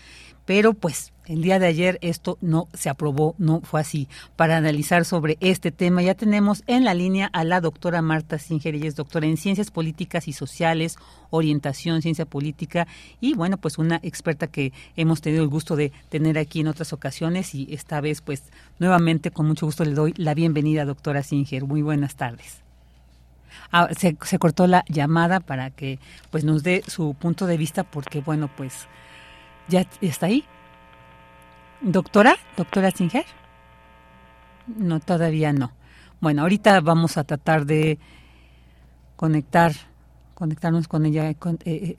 Pero pues el día de ayer esto no se aprobó, no fue así. Para analizar sobre este tema ya tenemos en la línea a la doctora Marta Singer, ella es doctora en Ciencias Políticas y Sociales, Orientación, Ciencia Política y bueno, pues una experta que hemos tenido el gusto de tener aquí en otras ocasiones y esta vez pues nuevamente con mucho gusto le doy la bienvenida, doctora Singer. Muy buenas tardes. Ah, se, se cortó la llamada para que pues nos dé su punto de vista porque bueno, pues ¿Ya está ahí? ¿Doctora? ¿Doctora Singer? No, todavía no. Bueno, ahorita vamos a tratar de conectar, conectarnos con ella eh, eh,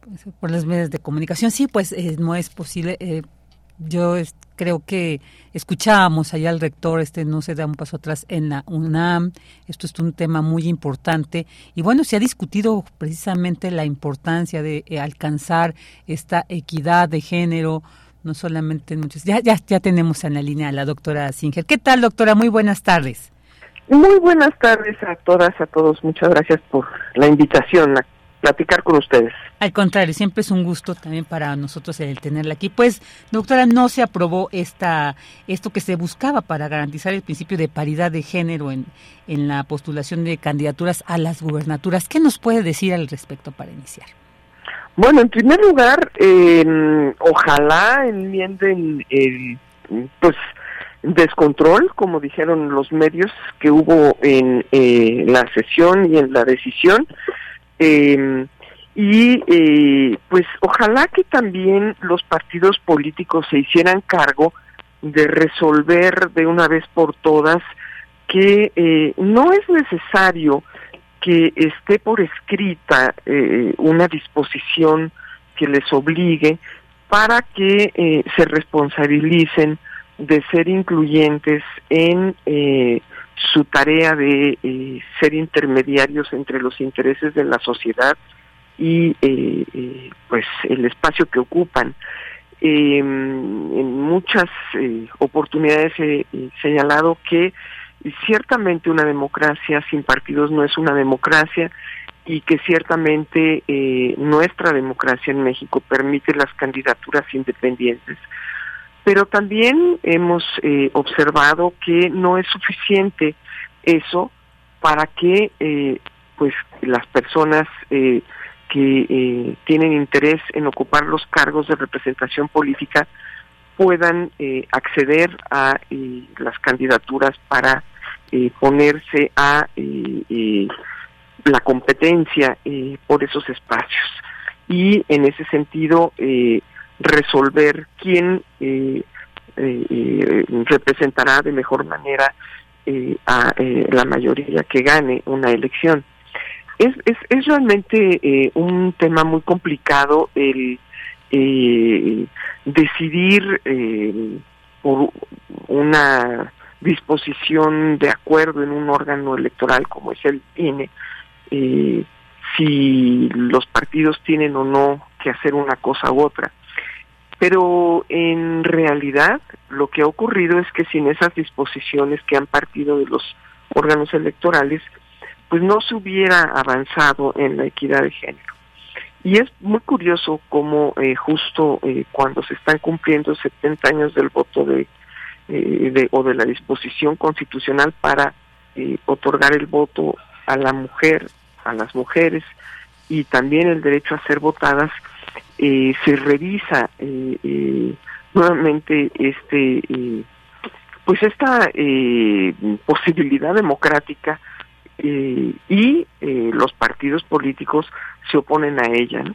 pues, por las medios de comunicación. Sí, pues eh, no es posible. Yo creo que escuchábamos allá al rector, este no se da un paso atrás en la UNAM, esto es un tema muy importante y bueno, se ha discutido precisamente la importancia de eh, alcanzar esta equidad de género, no solamente en muchos, ya, ya, tenemos en la línea a la doctora Singer. ¿Qué tal doctora? Muy buenas tardes. Muy buenas tardes a todas, a todos. Muchas gracias por la invitación a platicar con ustedes. Al contrario, siempre es un gusto también para nosotros el tenerla aquí. Pues, doctora, no se aprobó esta esto que se buscaba para garantizar el principio de paridad de género en, en la postulación de candidaturas a las gubernaturas. ¿Qué nos puede decir al respecto para iniciar? Bueno, en primer lugar, ojalá enmienden el, pues, descontrol, como dijeron los medios que hubo en eh, la sesión y en la decisión, eh, y eh, pues ojalá que también los partidos políticos se hicieran cargo de resolver de una vez por todas que eh, no es necesario que esté por escrita eh, una disposición que les obligue para que eh, se responsabilicen de ser incluyentes en su tarea de ser intermediarios entre los intereses de la sociedad y pues el espacio que ocupan. en muchas oportunidades he señalado que ciertamente una democracia sin partidos no es una democracia y que ciertamente eh, nuestra democracia en México permite las candidaturas independientes. Pero también hemos eh, observado que no es suficiente eso para que eh, pues las personas que tienen interés en ocupar los cargos de representación política puedan acceder a las candidaturas para eh, ponerse a eh, la competencia eh, por esos espacios. Y en ese sentido resolver quién representará de mejor manera a la mayoría que gane una elección. Es, es, es realmente un tema muy complicado el decidir por una disposición de acuerdo en un órgano electoral como es el INE, eh, si los partidos tienen o no que hacer una cosa u otra. Pero en realidad lo que ha ocurrido es que sin esas disposiciones que han partido de los órganos electorales, pues no se hubiera avanzado en la equidad de género. Y es muy curioso cómo eh, justo eh, cuando se están cumpliendo 70 años del voto de eh, de, o de la disposición constitucional para eh, otorgar el voto a la mujer, a las mujeres y también el derecho a ser votadas, eh, se revisa nuevamente este pues esta posibilidad democrática y los partidos políticos se oponen a ella. ¿no?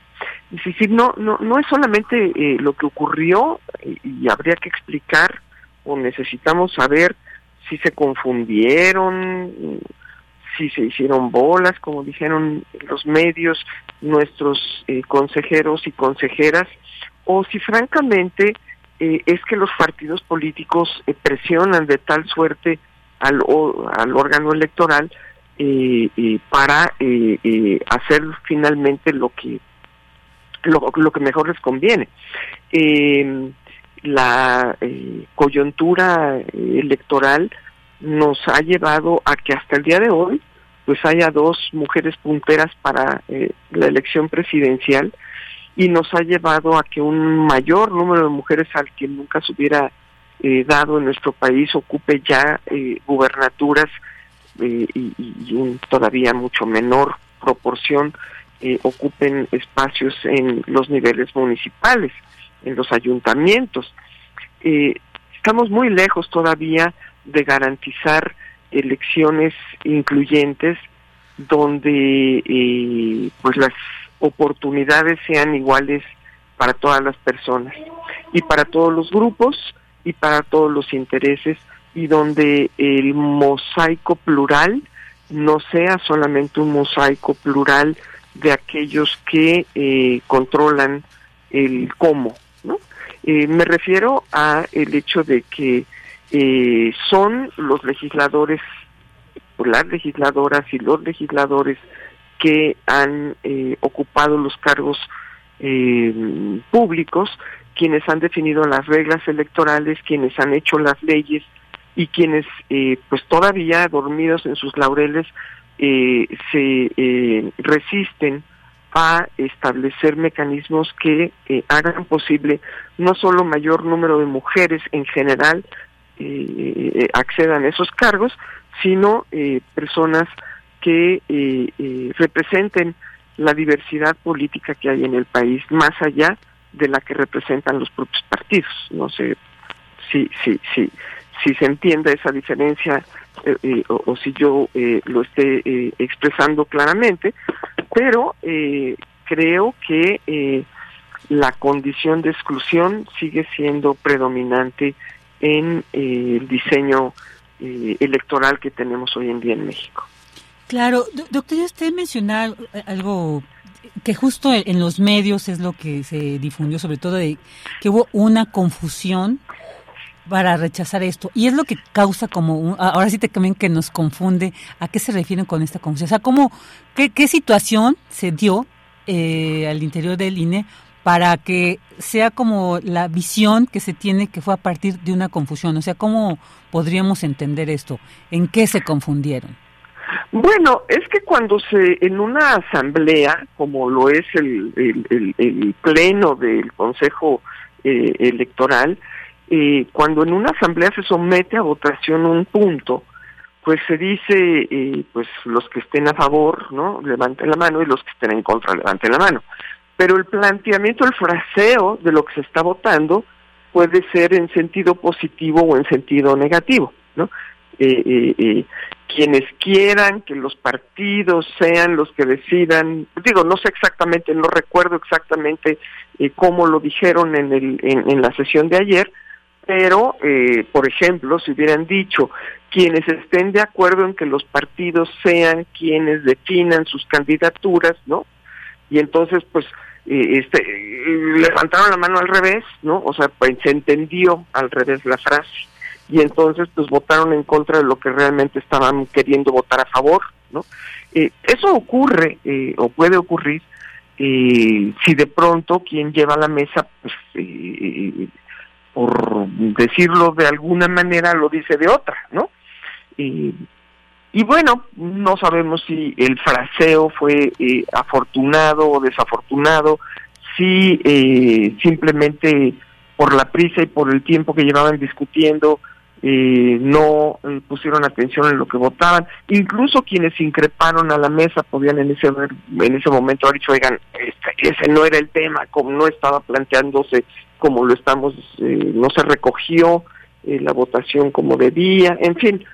Es decir, no, no, no es solamente lo que ocurrió y habría que explicar necesitamos saber si se confundieron, si se hicieron bolas, como dijeron los medios, nuestros eh, consejeros y consejeras, o si francamente eh, es que los partidos políticos eh, presionan de tal suerte al, al órgano electoral para hacer finalmente lo que lo, lo, que mejor les conviene. La eh, coyuntura eh, electoral nos ha llevado a que hasta el día de hoy pues haya dos mujeres punteras para eh, la elección presidencial y nos ha llevado a que un mayor número de mujeres al que nunca se hubiera dado en nuestro país ocupe ya gubernaturas y, y, todavía mucho menor proporción ocupen espacios en los niveles municipales en los ayuntamientos. Eh, estamos muy lejos todavía de garantizar elecciones incluyentes donde eh, pues las oportunidades sean iguales para todas las personas y para todos los grupos y para todos los intereses y donde el mosaico plural no sea solamente un mosaico plural de aquellos que eh, controlan el cómo, ¿no? Eh, me refiero a el hecho de que eh, son los legisladores, las legisladoras y los legisladores que han eh, ocupado los cargos públicos, quienes han definido las reglas electorales, quienes han hecho las leyes y quienes, pues todavía dormidos en sus laureles, se resisten a establecer mecanismos que eh, hagan posible no solo mayor número de mujeres en general eh, eh, accedan a esos cargos, sino personas que representen la diversidad política que hay en el país, más allá de la que representan los propios partidos. No sé si, si, si, si se entiende esa diferencia o, o, si yo lo esté expresando claramente, pero eh, creo que eh, la condición de exclusión sigue siendo predominante en eh, el diseño eh, electoral que tenemos hoy en día en México. Claro, doctor, usted mencionaba algo que justo en los medios es lo que se difundió, sobre todo de que hubo una confusión para rechazar esto. Y es lo que causa como, ahora sí te también que nos confunde, ¿a qué se refieren con esta confusión? O sea, ¿cómo, qué, qué situación se dio eh, al interior del INE para que sea como la visión que se tiene que fue a partir de una confusión? O sea, ¿cómo podríamos entender esto? ¿En qué se confundieron? Bueno, es que cuando se, en una asamblea, como lo es el, pleno del Consejo eh, Electoral, eh, cuando en una asamblea se somete a votación un punto, pues se dice, eh, pues los que estén a favor, ¿no? Levanten la mano y los que estén en contra, levanten la mano. Pero el planteamiento, el fraseo de lo que se está votando puede ser en sentido positivo o en sentido negativo, ¿no? Eh, eh, quienes quieran que los partidos sean los que decidan, digo, no sé exactamente, no recuerdo exactamente cómo lo dijeron en, el, en la sesión de ayer, pero, eh, por ejemplo, si hubieran dicho quienes estén de acuerdo en que los partidos sean quienes definan sus candidaturas, ¿no? Y entonces, pues, eh, este, levantaron la mano al revés, ¿no? O sea, pues se entendió al revés la frase. Y entonces, pues, votaron en contra de lo que realmente estaban queriendo votar a favor, ¿no? Eh, eso ocurre, o puede ocurrir, si de pronto quien lleva la mesa, pues, por decirlo de alguna manera, lo dice de otra, ¿no? Y, bueno, no sabemos si el fraseo fue eh, afortunado o desafortunado, si eh, simplemente por la prisa y por el tiempo que llevaban discutiendo eh, no eh, pusieron atención en lo que votaban. Incluso quienes increparon a la mesa podían en ese en ese momento haber dicho, oigan, este, ese no era el tema, como no estaba planteándose como lo estamos, eh, no se recogió la votación como debía, en fin.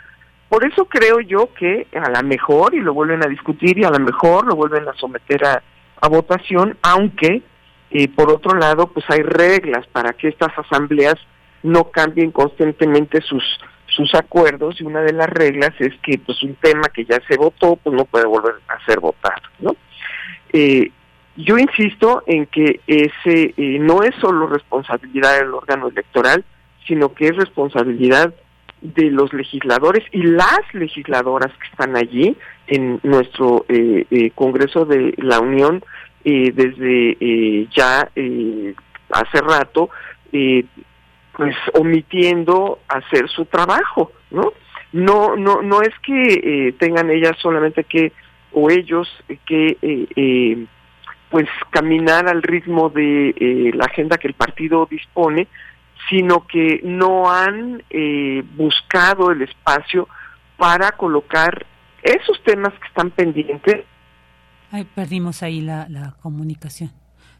Por eso creo yo que a lo mejor, y lo vuelven a discutir, y a lo mejor lo vuelven a someter a, votación, aunque por otro lado, pues hay reglas para que estas asambleas no cambien constantemente sus sus acuerdos y una de las reglas es que pues un tema que ya se votó pues no puede volver a ser votado no eh, yo insisto en que ese eh, no es solo responsabilidad del órgano electoral sino que es responsabilidad de los legisladores y las legisladoras que están allí en nuestro eh, eh Congreso de la Unión eh, desde eh, ya hace rato pues omitiendo hacer su trabajo, ¿no? No, no, no es que eh, tengan ellas solamente que o ellos que eh, eh, pues caminar al ritmo de la agenda que el partido dispone, sino que no han buscado el espacio para colocar esos temas que están pendientes. Ay, perdimos ahí la, la comunicación.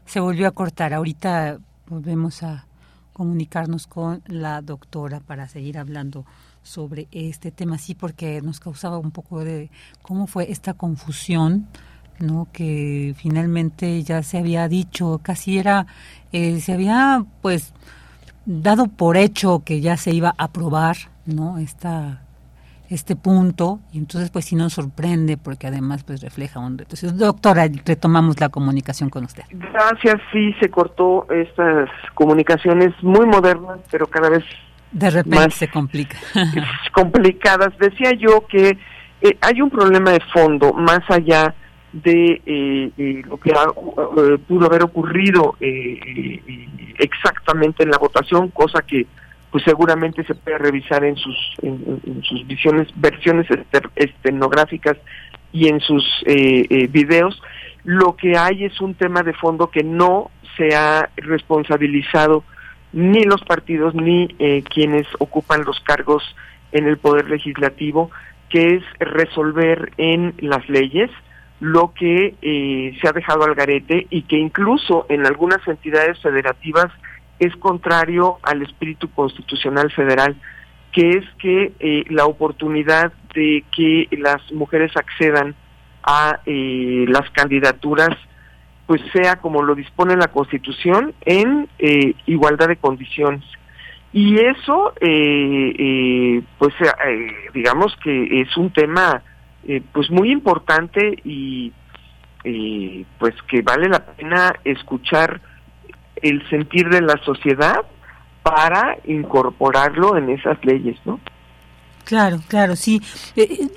Se volvió a cortar. Ahorita volvemos a, comunicarnos con la doctora para seguir hablando sobre este tema, sí, porque nos causaba un poco de cómo fue esta confusión, ¿no? Que finalmente ya se había dicho, casi era, eh, se había pues dado por hecho que ya se iba a aprobar, ¿no? Esta este punto y entonces pues sí nos sorprende porque además pues refleja un entonces doctora retomamos la comunicación con usted. Gracias sí se cortó estas comunicaciones muy modernas pero cada vez de repente se complica. (laughs) complicadas. Decía yo que eh, hay un problema de fondo más allá de eh, lo que eh, pudo haber ocurrido exactamente en la votación cosa que pues seguramente se puede revisar en sus en, sus visiones versiones estenográficas y en sus eh, eh, videos. Lo que hay es un tema de fondo que no se ha responsabilizado ni los partidos ni eh, quienes ocupan los cargos en el poder legislativo que es resolver en las leyes lo que se ha dejado al garete y que incluso en algunas entidades federativas es contrario al espíritu constitucional federal, que es que eh, la oportunidad de que las mujeres accedan a eh, las candidaturas pues sea como lo dispone la Constitución en eh, igualdad de condiciones. Y eso, eh, eh, pues eh, digamos que es un tema pues muy importante y pues que vale la pena escuchar el sentir de la sociedad para incorporarlo en esas leyes, ¿no? Claro, claro, sí.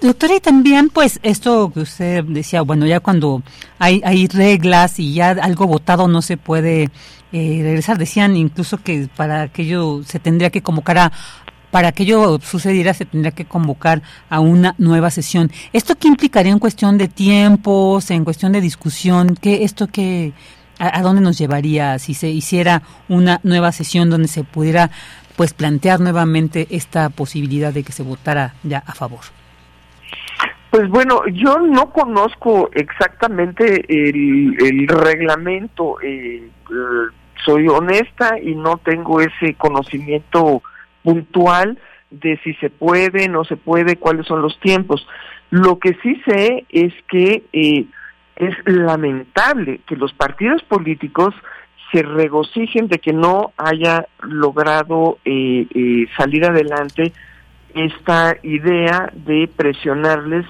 doctora, y también, pues, esto que usted decía, bueno, ya cuando hay, hay reglas y ya algo votado no se puede eh, regresar. Decían incluso que para aquello se tendría que convocar a, para que ello sucediera se tendría que convocar a una nueva sesión. ¿Esto qué implicaría en cuestión de tiempos, en cuestión de discusión? ¿Qué, ¿Esto qué, a, dónde nos llevaría si se hiciera una nueva sesión donde se pudiera pues plantear nuevamente esta posibilidad de que se votara ya a favor? Pues bueno, yo no conozco exactamente el, el reglamento, eh, soy honesta y no tengo ese conocimiento puntual de si se puede, no se puede, cuáles son los tiempos. Lo que sí sé es que eh, es lamentable que los partidos políticos se regocijen de que no haya logrado eh, eh, salir adelante esta idea de presionarles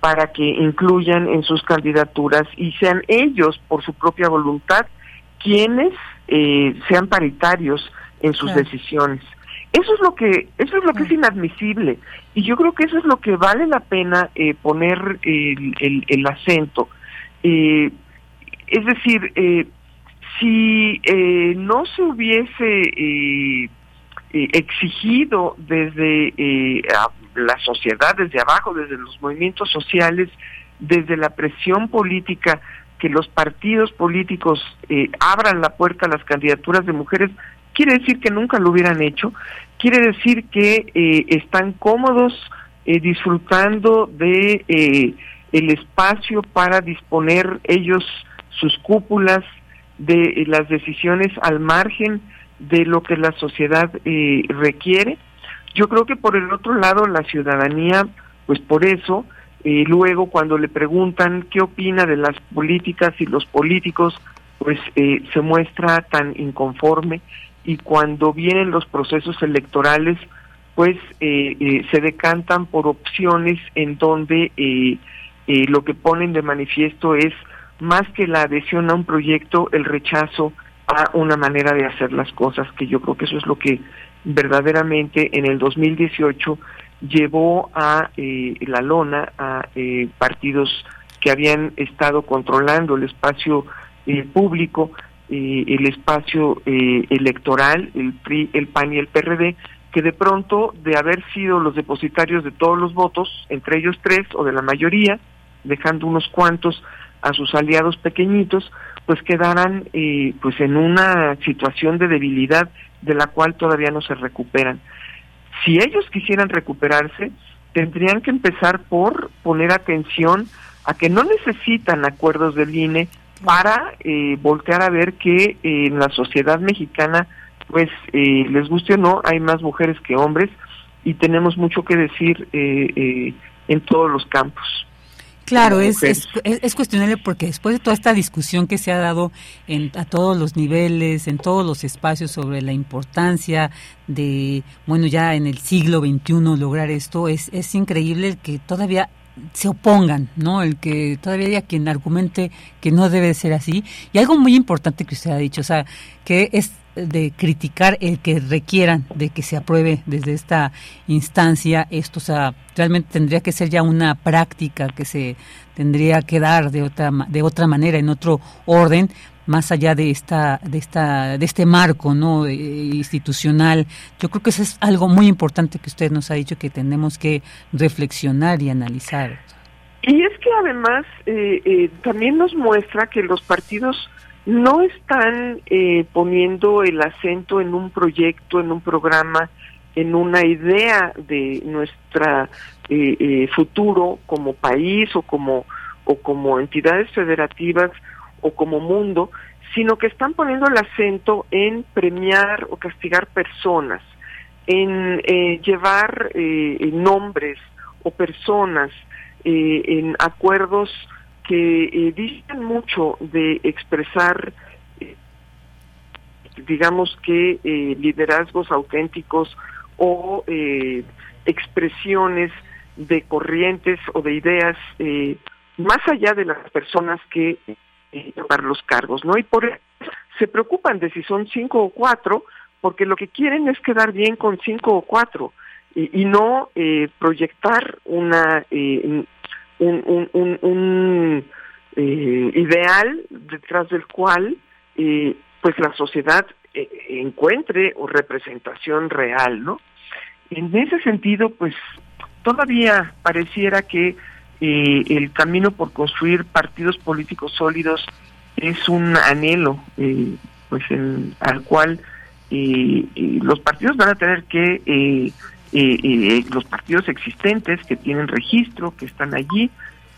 para que incluyan en sus candidaturas y sean ellos, por su propia voluntad, quienes eh, sean paritarios en sus decisiones. Eso es lo que eso es lo que es inadmisible y yo creo que eso es lo que vale la pena eh, poner el, el, acento. Eh, es decir, si no se hubiese exigido desde la sociedad, desde abajo, desde los movimientos sociales, desde la presión política, que los partidos políticos eh, abran la puerta a las candidaturas de mujeres, quiere decir que nunca lo hubieran hecho, quiere decir que eh, están cómodos eh, disfrutando de el espacio para disponer ellos sus cúpulas de las decisiones al margen de lo que la sociedad requiere. Yo creo que por el otro lado la ciudadanía, pues por eso, luego, cuando le preguntan qué opina de las políticas y los políticos, pues eh, se muestra tan inconforme y cuando vienen los procesos electorales, pues eh, eh, se decantan por opciones en donde lo que ponen de manifiesto es más que la adhesión a un proyecto, el rechazo a una manera de hacer las cosas, que yo creo que eso es lo que verdaderamente en el 2018 llevó a eh, la lona a eh, partidos que habían estado controlando el espacio eh, el espacio electoral, el PRI, el PAN y el PRD, que de pronto, de haber sido los depositarios de todos los votos, entre ellos tres o de la mayoría, dejando unos cuantos a sus aliados pequeñitos, pues quedaran pues en una situación de debilidad de la cual todavía no se recuperan. Si ellos quisieran recuperarse, tendrían que empezar por poner atención a que no necesitan acuerdos del INE para eh, voltear a ver que eh, en la sociedad mexicana, pues eh, les guste o no, hay más mujeres que hombres y tenemos mucho que decir en todos los campos. Claro, es, es, es, cuestionable porque después de toda esta discusión que se ha dado en, a todos los niveles, en todos los espacios sobre la importancia de, bueno, ya en el siglo XXI lograr esto, es, es increíble que todavía se opongan, ¿no? El que todavía haya quien argumente que no debe ser así. Y algo muy importante que usted ha dicho, o sea, que es de criticar el que requieran de que se apruebe desde esta instancia esto, o sea, realmente tendría que ser ya una práctica que se tendría que dar de otra de otra manera en otro orden más allá de esta de esta de este marco no eh, institucional. Yo creo que eso es algo muy importante que usted nos ha dicho que tenemos que reflexionar y analizar. Y es que además eh, eh, también nos muestra que los partidos no están eh, poniendo el acento en un proyecto, en un programa, en una idea de nuestra eh, futuro como país o como o como entidades federativas o como mundo, sino que están poniendo el acento en premiar o castigar personas, en llevar nombres o personas en acuerdos que eh, dicen mucho de expresar eh, digamos que eh, liderazgos auténticos o eh, expresiones de corrientes o de ideas eh, más allá de las personas que eh, los cargos, ¿no? Y por eso se preocupan de si son cinco o cuatro, porque lo que quieren es quedar bien con cinco o cuatro y, no eh, proyectar una eh, un, un, un, ideal detrás del cual pues la sociedad encuentre o representación real, ¿no? En ese sentido, pues todavía pareciera que eh, el camino por construir partidos políticos sólidos es un anhelo, eh, pues al cual eh, los partidos van a tener que, los partidos existentes que tienen registro, que están allí,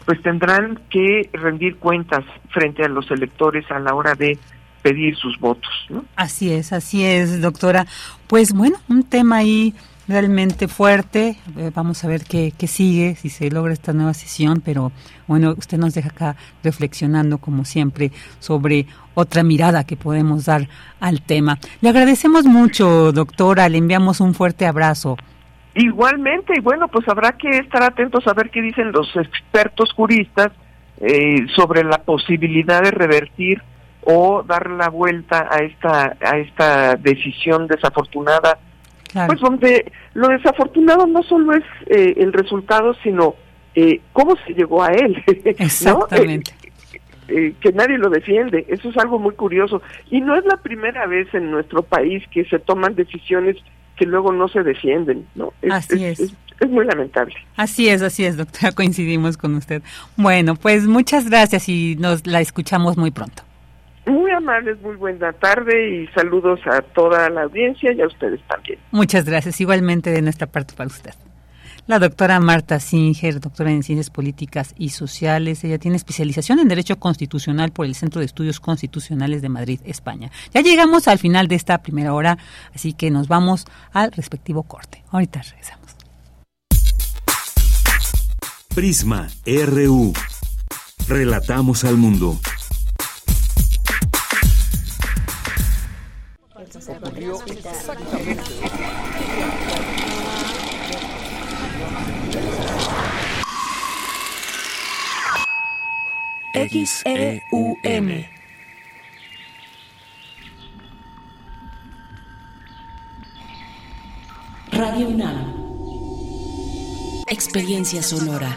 pues tendrán que rendir cuentas frente a los electores a la hora de pedir sus votos. Así es, así es, doctora. Pues bueno, un tema ahí realmente fuerte. Eh, vamos a ver qué, qué, sigue, si se logra esta nueva sesión, pero bueno, usted nos deja acá reflexionando, como siempre, sobre otra mirada que podemos dar al tema. Le agradecemos mucho, doctora, le enviamos un fuerte abrazo. Igualmente, y bueno, pues habrá que estar atentos a ver qué dicen los expertos juristas eh, sobre la posibilidad de revertir o dar la vuelta a esta a esta decisión desafortunada pues donde lo desafortunado no solo es eh, el resultado, sino eh, cómo se llegó a él. (laughs) Exactamente. Eh, que nadie lo defiende. Eso es algo muy curioso. Y no es la primera vez en nuestro país que se toman decisiones que luego no se defienden, ¿no? así es. es. es. muy lamentable. Así es, así es, doctora, (laughs) coincidimos con usted. Bueno, pues muchas gracias y nos la escuchamos muy pronto. Muy amables, muy buena tarde y saludos a toda la audiencia y a ustedes también. Muchas gracias, igualmente de nuestra parte para usted. La doctora Marta Singer, doctora en Ciencias Políticas y Sociales, ella tiene especialización en Derecho Constitucional por el Centro de Estudios Constitucionales de Madrid, España. Ya llegamos al final de esta primera hora, así que nos vamos al respectivo corte. Ahorita regresamos. Prisma RU. Relatamos al mundo. Ocurrió exactamente. X-E-U-M. Radio UNAM. Experiencia sonora.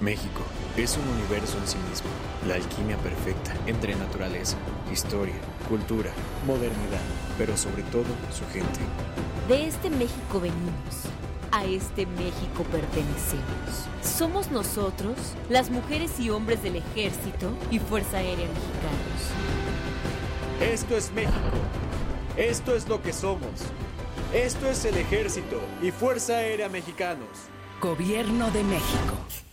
México es un universo en sí mismo, la alquimia perfecta entre naturaleza, historia, cultura, modernidad, pero sobre todo su gente. De este México venimos, a este México pertenecemos. Somos nosotros, las mujeres y hombres del Ejército y Fuerza Aérea Mexicanos. Esto es México. Esto es lo que somos. Esto es el Ejército y Fuerza Aérea Mexicanos. Gobierno de México.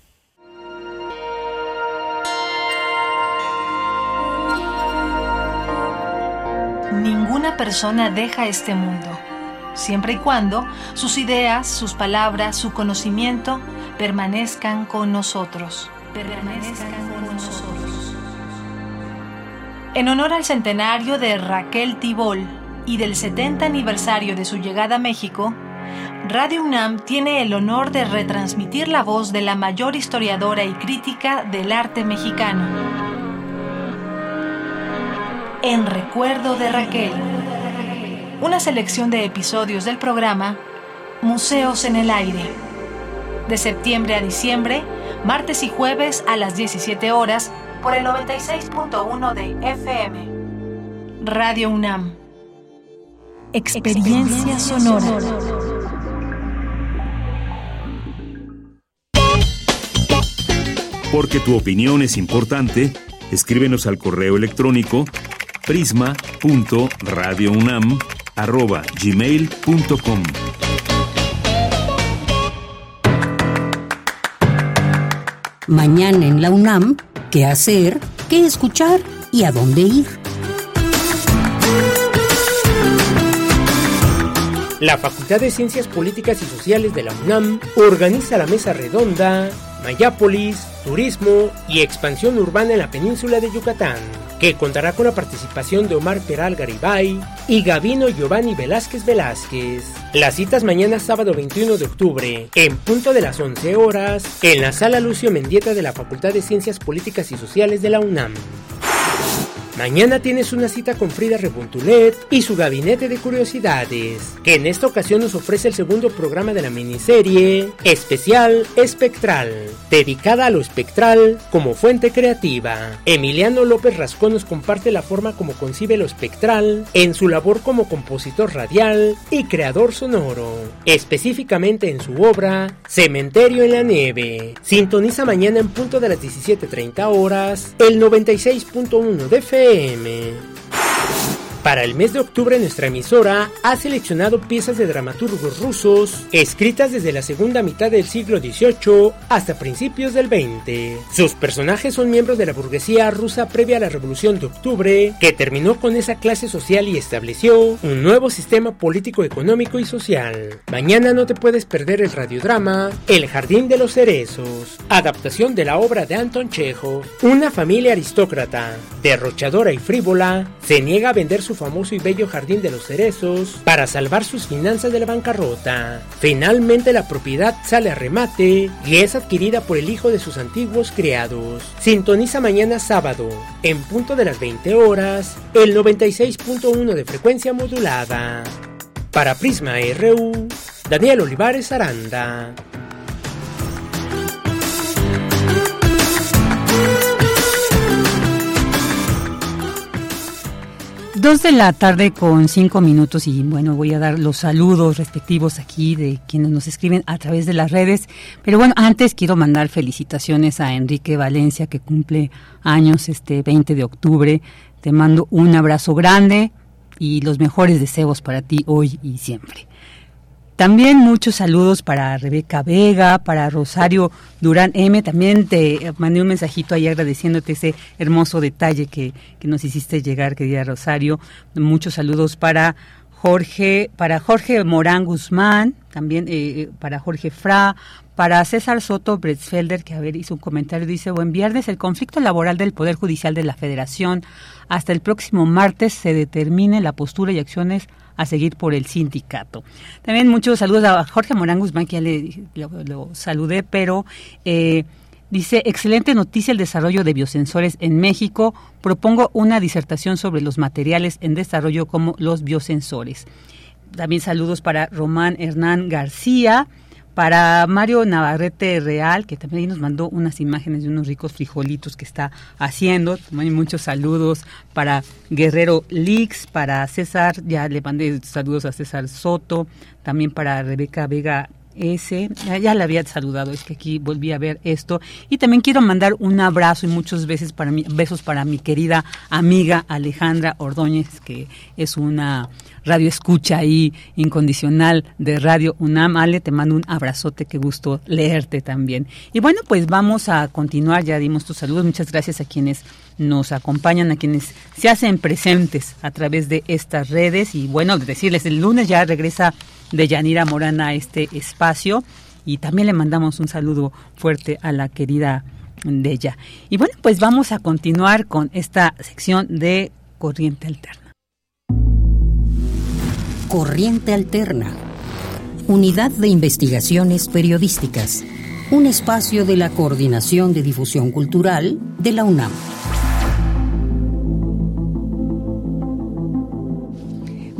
Ninguna persona deja este mundo, siempre y cuando sus ideas, sus palabras, su conocimiento permanezcan con nosotros. Permanezcan con nosotros. En honor al centenario de Raquel Tibol y del 70 aniversario de su llegada a México, Radio UNAM tiene el honor de retransmitir la voz de la mayor historiadora y crítica del arte mexicano. En recuerdo de Raquel. Una selección de episodios del programa Museos en el Aire. De septiembre a diciembre, martes y jueves a las 17 horas por el 96.1 de FM. Radio UNAM. Experiencia, sonora. Porque tu opinión es importante, escríbenos al correo electrónico prisma.radiounam@gmail.com. Mañana en la UNAM, ¿qué hacer? ¿Qué escuchar? ¿Y a dónde ir? La Facultad de Ciencias Políticas y Sociales de la UNAM organiza la mesa redonda Mayápolis, Turismo y Expansión Urbana en la península de Yucatán, que contará con la participación de Omar Peral Garibay y Gavino Giovanni Velázquez Velázquez. Las citas mañana sábado 21 de octubre, en punto de las 11 horas, en la sala Lucio Mendieta de la Facultad de Ciencias Políticas y Sociales de la UNAM. Mañana tienes una cita con Frida Rebontulet y su gabinete de curiosidades, que en esta ocasión nos ofrece el segundo programa de la miniserie Especial Espectral, dedicada a lo espectral como fuente creativa. Emiliano López Rascón nos comparte la forma como concibe lo espectral en su labor como compositor radial y creador sonoro, específicamente en su obra Cementerio en la Nieve. Sintoniza mañana en punto de las 17.30 horas el 96.1 de FM. Jamie. Para el mes de octubre nuestra emisora ha seleccionado piezas de dramaturgos rusos escritas desde la segunda mitad del siglo XVIII hasta principios del XX. Sus personajes son miembros de la burguesía rusa previa a la Revolución de Octubre, que terminó con esa clase social y estableció un nuevo sistema político, económico y social. Mañana no te puedes perder el radiodrama El Jardín de los Cerezos, adaptación de la obra de Anton Chekhov. Una familia aristócrata, derrochadora y frívola, se niega a vender su famoso y bello jardín de los cerezos para salvar sus finanzas de la bancarrota. Finalmente la propiedad sale a remate y es adquirida por el hijo de sus antiguos criados. Sintoniza mañana sábado, en punto de las 20 horas, el 96.1 de frecuencia modulada. Para Prisma RU, Daniel Olivares Aranda. Dos de la tarde con cinco minutos y bueno, voy a dar los saludos respectivos aquí de quienes nos escriben a través de las redes. Pero bueno, antes quiero mandar felicitaciones a Enrique Valencia que cumple años este 20 de octubre. Te mando un abrazo grande y los mejores deseos para ti hoy y siempre. También muchos saludos para Rebeca Vega, para Rosario Durán M. También te mandé un mensajito ahí agradeciéndote ese hermoso detalle que, que nos hiciste llegar, querida Rosario. Muchos saludos para Jorge, para Jorge Morán Guzmán, también eh, para Jorge Fra, para César Soto Bretzfelder, que a ver, hizo un comentario, dice, buen viernes, el conflicto laboral del Poder Judicial de la Federación. Hasta el próximo martes se determine la postura y acciones a seguir por el sindicato. También muchos saludos a Jorge Morán Guzmán, que ya le, lo, lo saludé, pero eh, dice, excelente noticia el desarrollo de biosensores en México. Propongo una disertación sobre los materiales en desarrollo como los biosensores. También saludos para Román Hernán García, para Mario Navarrete Real, que también nos mandó unas imágenes de unos ricos frijolitos que está haciendo. También muchos saludos para Guerrero Lix, para César, ya le mandé saludos a César Soto, también para Rebeca Vega Ya, ya la había saludado, es que aquí volví a ver esto. Y también quiero mandar un abrazo y muchos besos para mi, besos para mi querida amiga Alejandra Ordóñez, que es una radio escucha ahí incondicional de Radio UNAM. Ale, te mando un abrazote, qué gusto leerte también. Y bueno, pues vamos a continuar, ya dimos tus saludos, muchas gracias a quienes nos acompañan, a quienes se hacen presentes a través de estas redes. Y bueno, decirles, el lunes ya regresa de Yanira Morana a este espacio y también le mandamos un saludo fuerte a la querida de ella. Y bueno, pues vamos a continuar con esta sección de Corriente Alterna. Corriente Alterna. Unidad de Investigaciones Periodísticas, un espacio de la Coordinación de Difusión Cultural de la UNAM.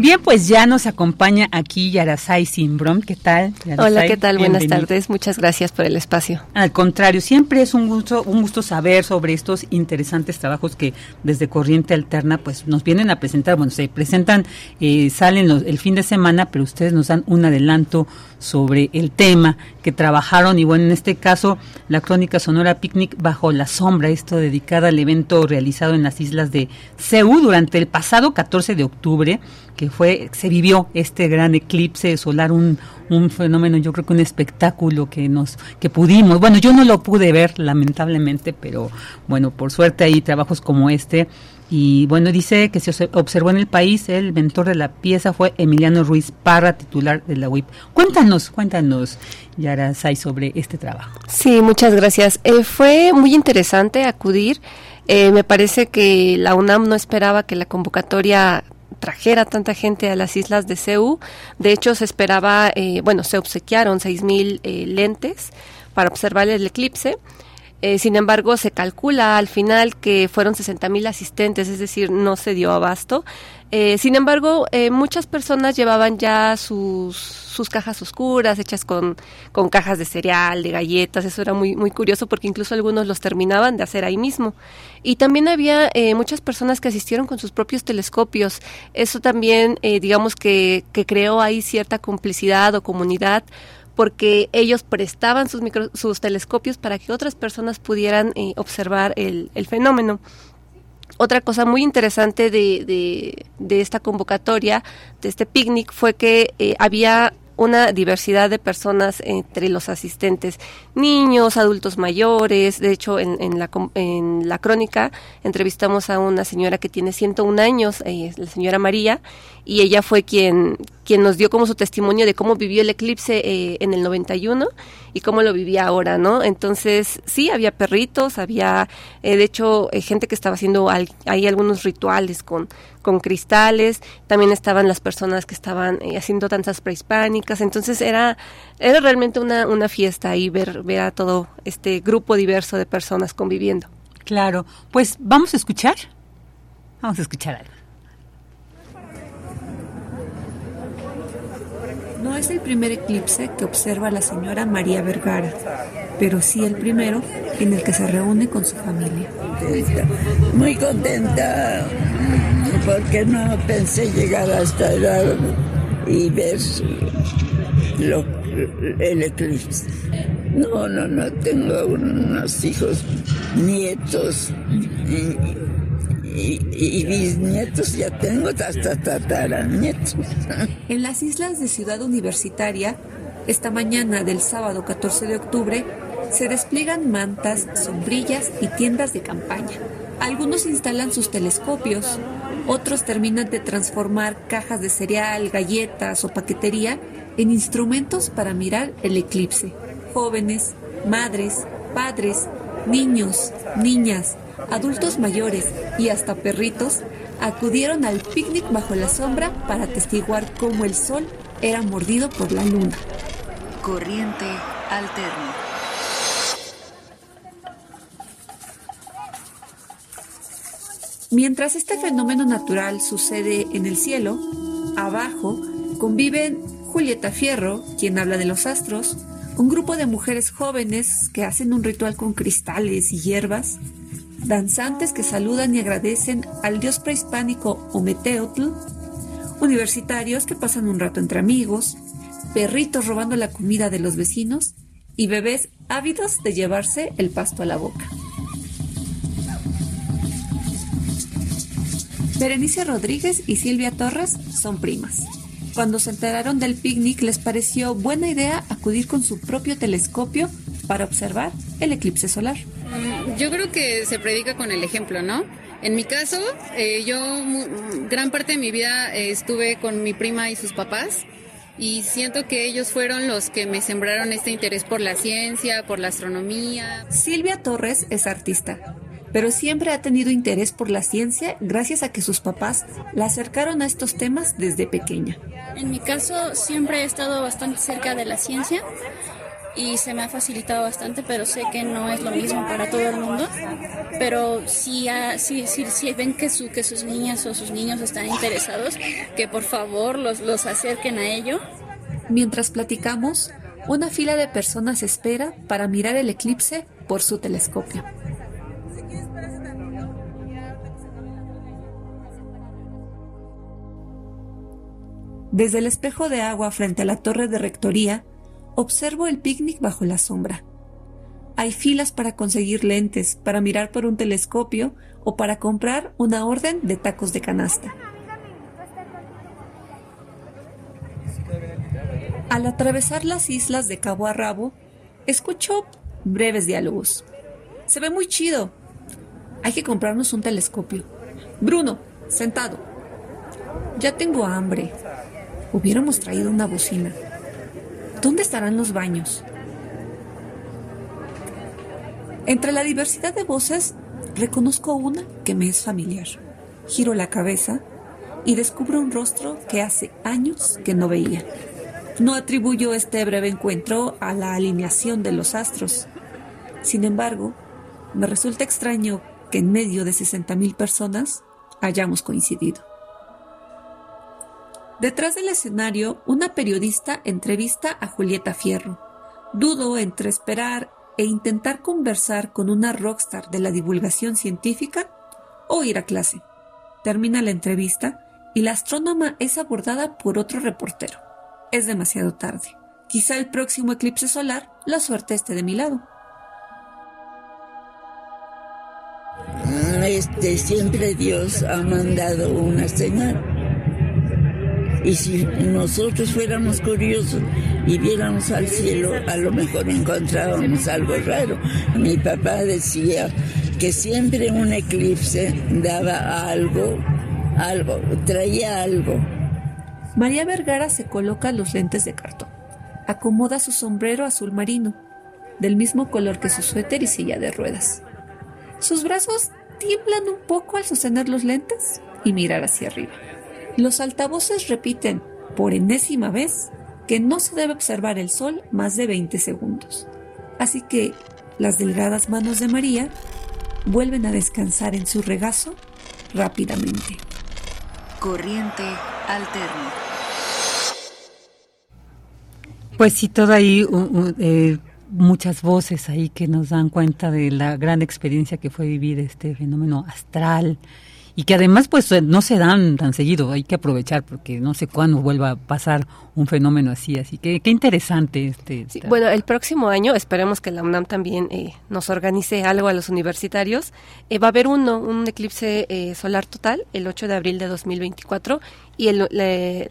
Bien, pues ya nos acompaña aquí Yarasai Simbrom. ¿Qué tal? Yarasai? Hola, ¿qué tal? Buenas tardes. Muchas gracias por el espacio. Al contrario, siempre es un gusto, un gusto saber sobre estos interesantes trabajos que desde Corriente Alterna pues nos vienen a presentar. Bueno, se presentan, eh, salen los- el fin de semana, pero ustedes nos dan un adelanto sobre el tema que trabajaron y bueno, en este caso la crónica sonora Picnic bajo la sombra, esto dedicada al evento realizado en las islas de Ceú durante el pasado 14 de octubre, que fue se vivió este gran eclipse solar, un, un fenómeno, yo creo que un espectáculo que nos que pudimos, bueno, yo no lo pude ver lamentablemente, pero bueno, por suerte hay trabajos como este y bueno, dice que se observó en el país, el mentor de la pieza fue Emiliano Ruiz Parra, titular de la UIP. Cuéntanos, cuéntanos, Yara Sai, sobre este trabajo. Sí, muchas gracias. Eh, fue muy interesante acudir. Eh, me parece que la UNAM no esperaba que la convocatoria trajera tanta gente a las islas de Ceú. De hecho, se esperaba, eh, bueno, se obsequiaron 6.000 eh, lentes para observar el eclipse. Eh, sin embargo, se calcula al final que fueron 60 mil asistentes, es decir, no se dio abasto. Eh, sin embargo, eh, muchas personas llevaban ya sus, sus cajas oscuras hechas con, con cajas de cereal, de galletas. Eso era muy, muy curioso porque incluso algunos los terminaban de hacer ahí mismo. Y también había eh, muchas personas que asistieron con sus propios telescopios. Eso también, eh, digamos que, que creó ahí cierta complicidad o comunidad porque ellos prestaban sus, micro- sus telescopios para que otras personas pudieran eh, observar el, el fenómeno. Otra cosa muy interesante de, de- de esta convocatoria, de este picnic, fue que eh, había una diversidad de personas entre los asistentes, niños, adultos mayores. De hecho, en, en la, en la crónica entrevistamos a una señora que tiene 101 años, eh, la señora María, y ella fue quien, quien nos dio como su testimonio de cómo vivió el eclipse eh, en el 91 y cómo lo vivía ahora, ¿no? Entonces, sí, había perritos, había, eh, de hecho, eh, gente que estaba haciendo al- ahí algunos rituales con, con cristales, también estaban las personas que estaban eh, haciendo danzas prehispánicas, entonces era, era realmente una, una fiesta ahí ver, ver a todo este grupo diverso de personas conviviendo. Claro, pues vamos a escuchar. Vamos a escuchar algo. No es el primer eclipse que observa la señora María Vergara, pero sí el primero en el que se reúne con su familia. Muy contenta porque no pensé llegar hasta edad y ver lo- el eclipse. No, no, no, tengo unos hijos, nietos y, y- y bisnietos, ya tengo hasta tataranietos. (laughs) En las islas de Ciudad Universitaria, esta mañana del sábado 14 de octubre, se despliegan mantas, sombrillas y tiendas de campaña. Algunos instalan sus telescopios, otros terminan de transformar cajas de cereal, galletas o paquetería en instrumentos para mirar el eclipse. Jóvenes, madres, padres, niños, niñas, adultos mayores y hasta perritos acudieron al picnic bajo la sombra para atestiguar cómo el sol era mordido por la luna. Corriente alterna. Mientras este fenómeno natural sucede en el cielo, abajo conviven Julieta Fierro, quien habla de los astros, un grupo de mujeres jóvenes que hacen un ritual con cristales y hierbas, danzantes que saludan y agradecen al dios prehispánico Ometeotl, universitarios que pasan un rato entre amigos, perritos robando la comida de los vecinos y bebés ávidos de llevarse el pasto a la boca. Berenice Rodríguez y Silvia Torres son primas. Cuando se enteraron del picnic les pareció buena idea acudir con su propio telescopio para observar el eclipse solar. Yo creo que se predica con el ejemplo, ¿no? En mi caso, eh, yo gran parte de mi vida eh, estuve con mi prima y sus papás y siento que ellos fueron los que me sembraron este interés por la ciencia, por la astronomía. Silvia Torres es artista. Pero siempre ha tenido interés por la ciencia gracias a que sus papás la acercaron a estos temas desde pequeña. En mi caso siempre he estado bastante cerca de la ciencia y se me ha facilitado bastante, pero sé que no es lo mismo para todo el mundo. Pero si, si, si, ven que, su, que sus niñas o sus niños están interesados, que por favor los, los acerquen a ello. Mientras platicamos, una fila de personas espera para mirar el eclipse por su telescopio. Desde el espejo de agua frente a la torre de rectoría, observo el picnic bajo la sombra. Hay filas para conseguir lentes, para mirar por un telescopio o para comprar una orden de tacos de canasta. Al atravesar las islas de cabo a rabo, escucho breves diálogos. Se ve muy chido. Hay que comprarnos un telescopio. Bruno, sentado. Ya tengo hambre. Hubiéramos traído una bocina. ¿Dónde estarán los baños? Entre la diversidad de voces, reconozco una que me es familiar. Giro la cabeza y descubro un rostro que hace años que no veía. No atribuyo este breve encuentro a la alineación de los astros. Sin embargo, me resulta extraño que en medio de 60.000 personas hayamos coincidido. Detrás del escenario, una periodista entrevista a Julieta Fierro. Dudo entre esperar e intentar conversar con una rockstar de la divulgación científica o ir a clase. Termina la entrevista y la astrónoma es abordada por otro reportero. Es demasiado tarde. Quizá el próximo eclipse solar la suerte esté de mi lado. Este, siempre Dios ha mandado una señal y si nosotros fuéramos curiosos y viéramos al cielo, a lo mejor encontrábamos algo raro. Mi papá decía que siempre un eclipse daba algo, algo, traía algo. María Vergara se coloca los lentes de cartón. Acomoda su sombrero azul marino, del mismo color que su suéter y silla de ruedas. Sus brazos tiemblan un poco al sostener los lentes y mirar hacia arriba. Los altavoces repiten por enésima vez que no se debe observar el sol más de 20 segundos. Así que las delgadas manos de María vuelven a descansar en su regazo rápidamente. Corriente alterna. Pues sí, todo ahí, eh, muchas voces ahí que nos dan cuenta de la gran experiencia que fue vivir este fenómeno astral y que además pues eh, no se dan tan seguido, hay que aprovechar porque no sé cuándo vuelva a pasar un fenómeno así, así que qué interesante este. bueno, el próximo año esperemos que la UNAM también eh, nos organice algo a los universitarios. Eh, va a haber uno, un eclipse solar total el 8 de abril de 2024 y el,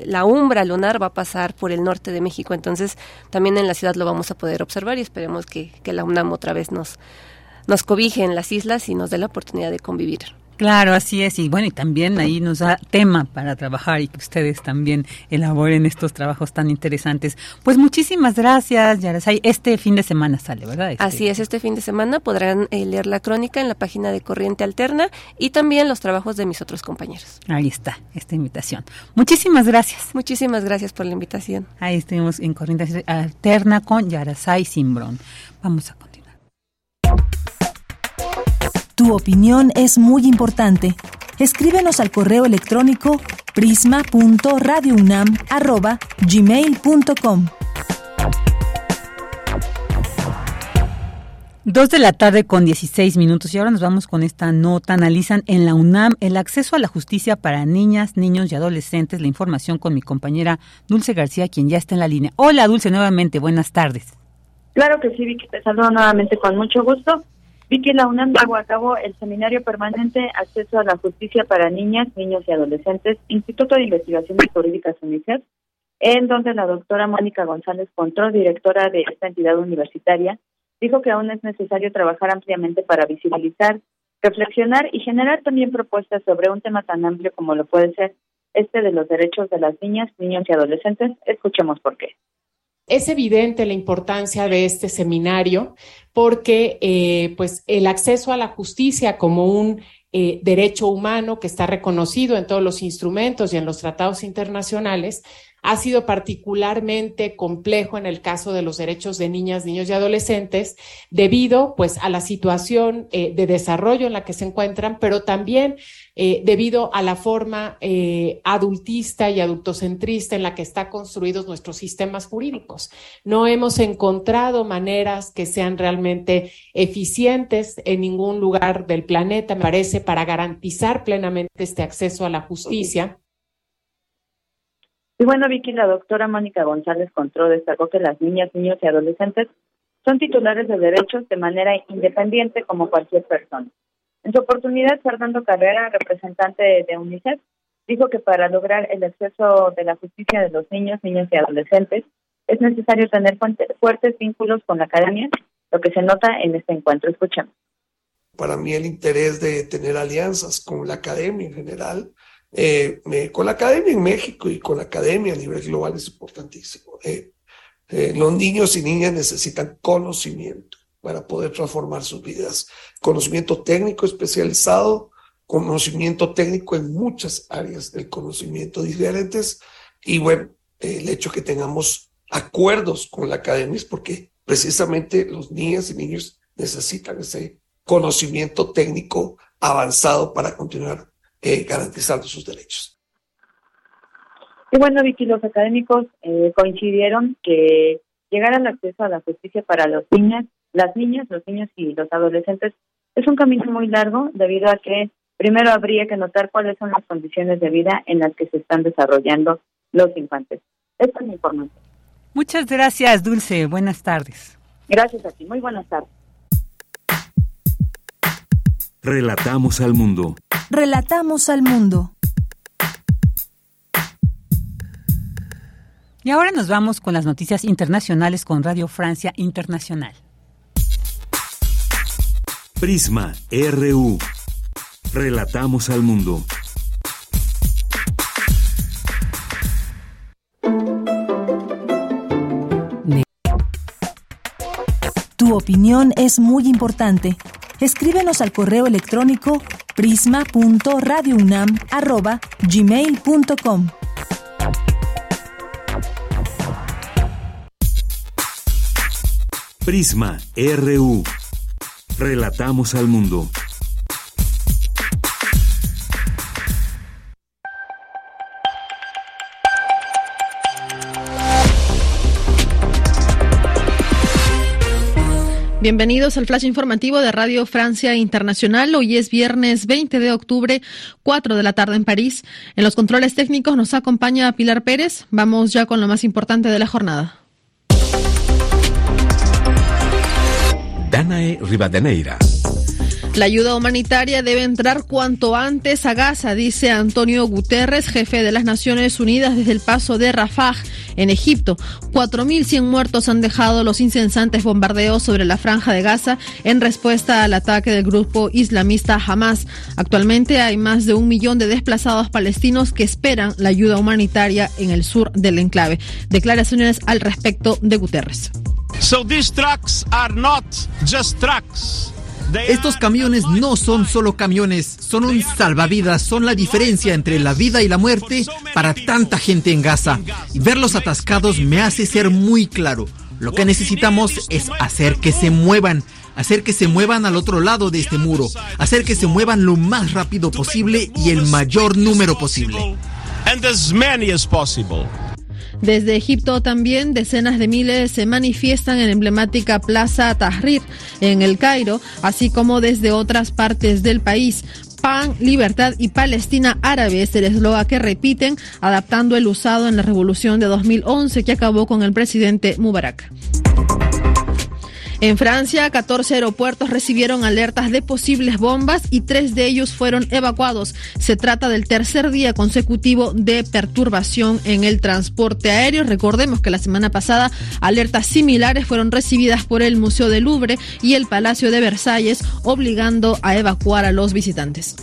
la umbra lunar va a pasar por el norte de México, entonces también en la ciudad lo vamos a poder observar y esperemos que, que la UNAM otra vez nos nos cobije en las islas y nos dé la oportunidad de convivir. Claro, así es. Y bueno, y también ahí nos da tema para trabajar y que ustedes también elaboren estos trabajos tan interesantes. Pues muchísimas gracias, Yarasay. Este fin de semana sale, ¿verdad? Este así es, este fin de semana podrán eh, leer la crónica en la página de Corriente Alterna y también los trabajos de mis otros compañeros. Ahí está, esta invitación. Muchísimas gracias. Muchísimas gracias por la invitación. Ahí estuvimos en Corriente Alterna con Yarasay Simbrón. Vamos a Tu opinión es muy importante. Escríbenos al correo electrónico prisma.radiounam@gmail.com. Dos de la tarde con 16 minutos y ahora nos vamos con esta nota. Analizan en la UNAM el acceso a la justicia para niñas, niños y adolescentes. La información con mi compañera Dulce García, quien ya está en la línea. Hola Dulce, nuevamente, buenas tardes. Claro que sí, Vicky, te saludo nuevamente con mucho gusto. Vi que la UNAM llevó a cabo el seminario permanente Acceso a la Justicia para Niñas, Niños y Adolescentes, Instituto de Investigaciones Jurídicas UNICEF, en donde la doctora Mónica González Control, directora de esta entidad universitaria, dijo que aún es necesario trabajar ampliamente para visibilizar, reflexionar y generar también propuestas sobre un tema tan amplio como lo puede ser este de los derechos de las niñas, niños y adolescentes. Escuchemos por qué es evidente la importancia de este seminario porque eh, pues el acceso a la justicia como un eh, derecho humano que está reconocido en todos los instrumentos y en los tratados internacionales ha sido particularmente complejo en el caso de los derechos de niñas, niños y adolescentes debido pues a la situación eh, de desarrollo en la que se encuentran, pero también eh, debido a la forma eh, adultista y adultocentrista en la que están construidos nuestros sistemas jurídicos. No hemos encontrado maneras que sean realmente eficientes en ningún lugar del planeta, me parece, para garantizar plenamente este acceso a la justicia y bueno, Vicky, la doctora Mónica González Contró destacó que las niñas, niños y adolescentes son titulares de derechos de manera independiente como cualquier persona. En su oportunidad, Fernando Carrera, representante de UNICEF, dijo que para lograr el acceso de la justicia de los niños, niñas y adolescentes es necesario tener fuertes vínculos con la academia, lo que se nota en este encuentro. Escuchamos. Para mí el interés de tener alianzas con la academia en general eh, con la academia en México y con la academia a nivel global es importantísimo. Eh, eh, los niños y niñas necesitan conocimiento para poder transformar sus vidas. Conocimiento técnico especializado, conocimiento técnico en muchas áreas del conocimiento diferentes y bueno, el hecho que tengamos acuerdos con la academia es porque precisamente los niños y niños necesitan ese conocimiento técnico avanzado para continuar eh, garantizando sus derechos. Y bueno, Vicky, los académicos eh, coincidieron que llegar al acceso a la justicia para los niñas, las niñas, los niños y los adolescentes es un camino muy largo debido a que primero habría que notar cuáles son las condiciones de vida en las que se están desarrollando los infantes. Esta es mi información. Muchas gracias, Dulce. Buenas tardes. Gracias a ti. Muy buenas tardes. Relatamos al mundo. Relatamos al mundo. Y ahora nos vamos con las noticias internacionales con Radio Francia Internacional. Prisma RU. Relatamos al mundo. Tu opinión es muy importante escríbenos al correo electrónico prisma.radiounam@gmail.com. Prisma RU. Relatamos al mundo. Bienvenidos al flash informativo de Radio Francia Internacional. Hoy es viernes 20 de octubre, 4 de la tarde en París. En los controles técnicos nos acompaña Pilar Pérez. Vamos ya con lo más importante de la jornada. Danae Rivadeneira. La ayuda humanitaria debe entrar cuanto antes a Gaza, dice Antonio Guterres, jefe de las Naciones Unidas desde el paso de Rafah, en Egipto. 4.100 muertos han dejado los incesantes bombardeos sobre la franja de Gaza en respuesta al ataque del grupo islamista Hamas. Actualmente hay más de un millón de desplazados palestinos que esperan la ayuda humanitaria en el sur del enclave. Declaraciones al respecto de Guterres. So these trucks are not just trucks. Estos camiones no son solo camiones, son un salvavidas, son la diferencia entre la vida y la muerte para tanta gente en Gaza. Y verlos atascados me hace ser muy claro. Lo que necesitamos es hacer que se muevan, hacer que se muevan al otro lado de este muro, hacer que se muevan lo más rápido posible y el mayor número posible. Desde Egipto también decenas de miles se manifiestan en emblemática Plaza Tahrir en el Cairo, así como desde otras partes del país. Pan, libertad y Palestina árabe es el eslogan que repiten, adaptando el usado en la revolución de 2011 que acabó con el presidente Mubarak. En Francia, 14 aeropuertos recibieron alertas de posibles bombas y tres de ellos fueron evacuados. Se trata del tercer día consecutivo de perturbación en el transporte aéreo. Recordemos que la semana pasada alertas similares fueron recibidas por el Museo del Louvre y el Palacio de Versalles, obligando a evacuar a los visitantes.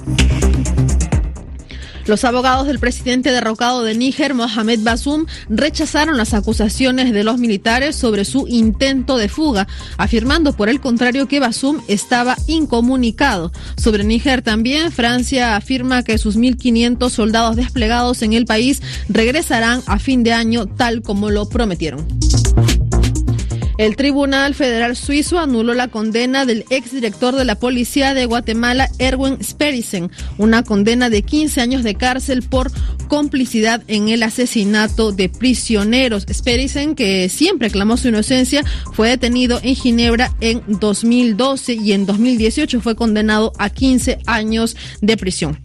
Los abogados del presidente derrocado de Níger, Mohamed Basum, rechazaron las acusaciones de los militares sobre su intento de fuga, afirmando por el contrario que Basum estaba incomunicado. Sobre Níger también, Francia afirma que sus 1.500 soldados desplegados en el país regresarán a fin de año tal como lo prometieron. El Tribunal Federal Suizo anuló la condena del exdirector de la Policía de Guatemala, Erwin Sperisen, una condena de 15 años de cárcel por complicidad en el asesinato de prisioneros. Sperisen, que siempre clamó su inocencia, fue detenido en Ginebra en 2012 y en 2018 fue condenado a 15 años de prisión.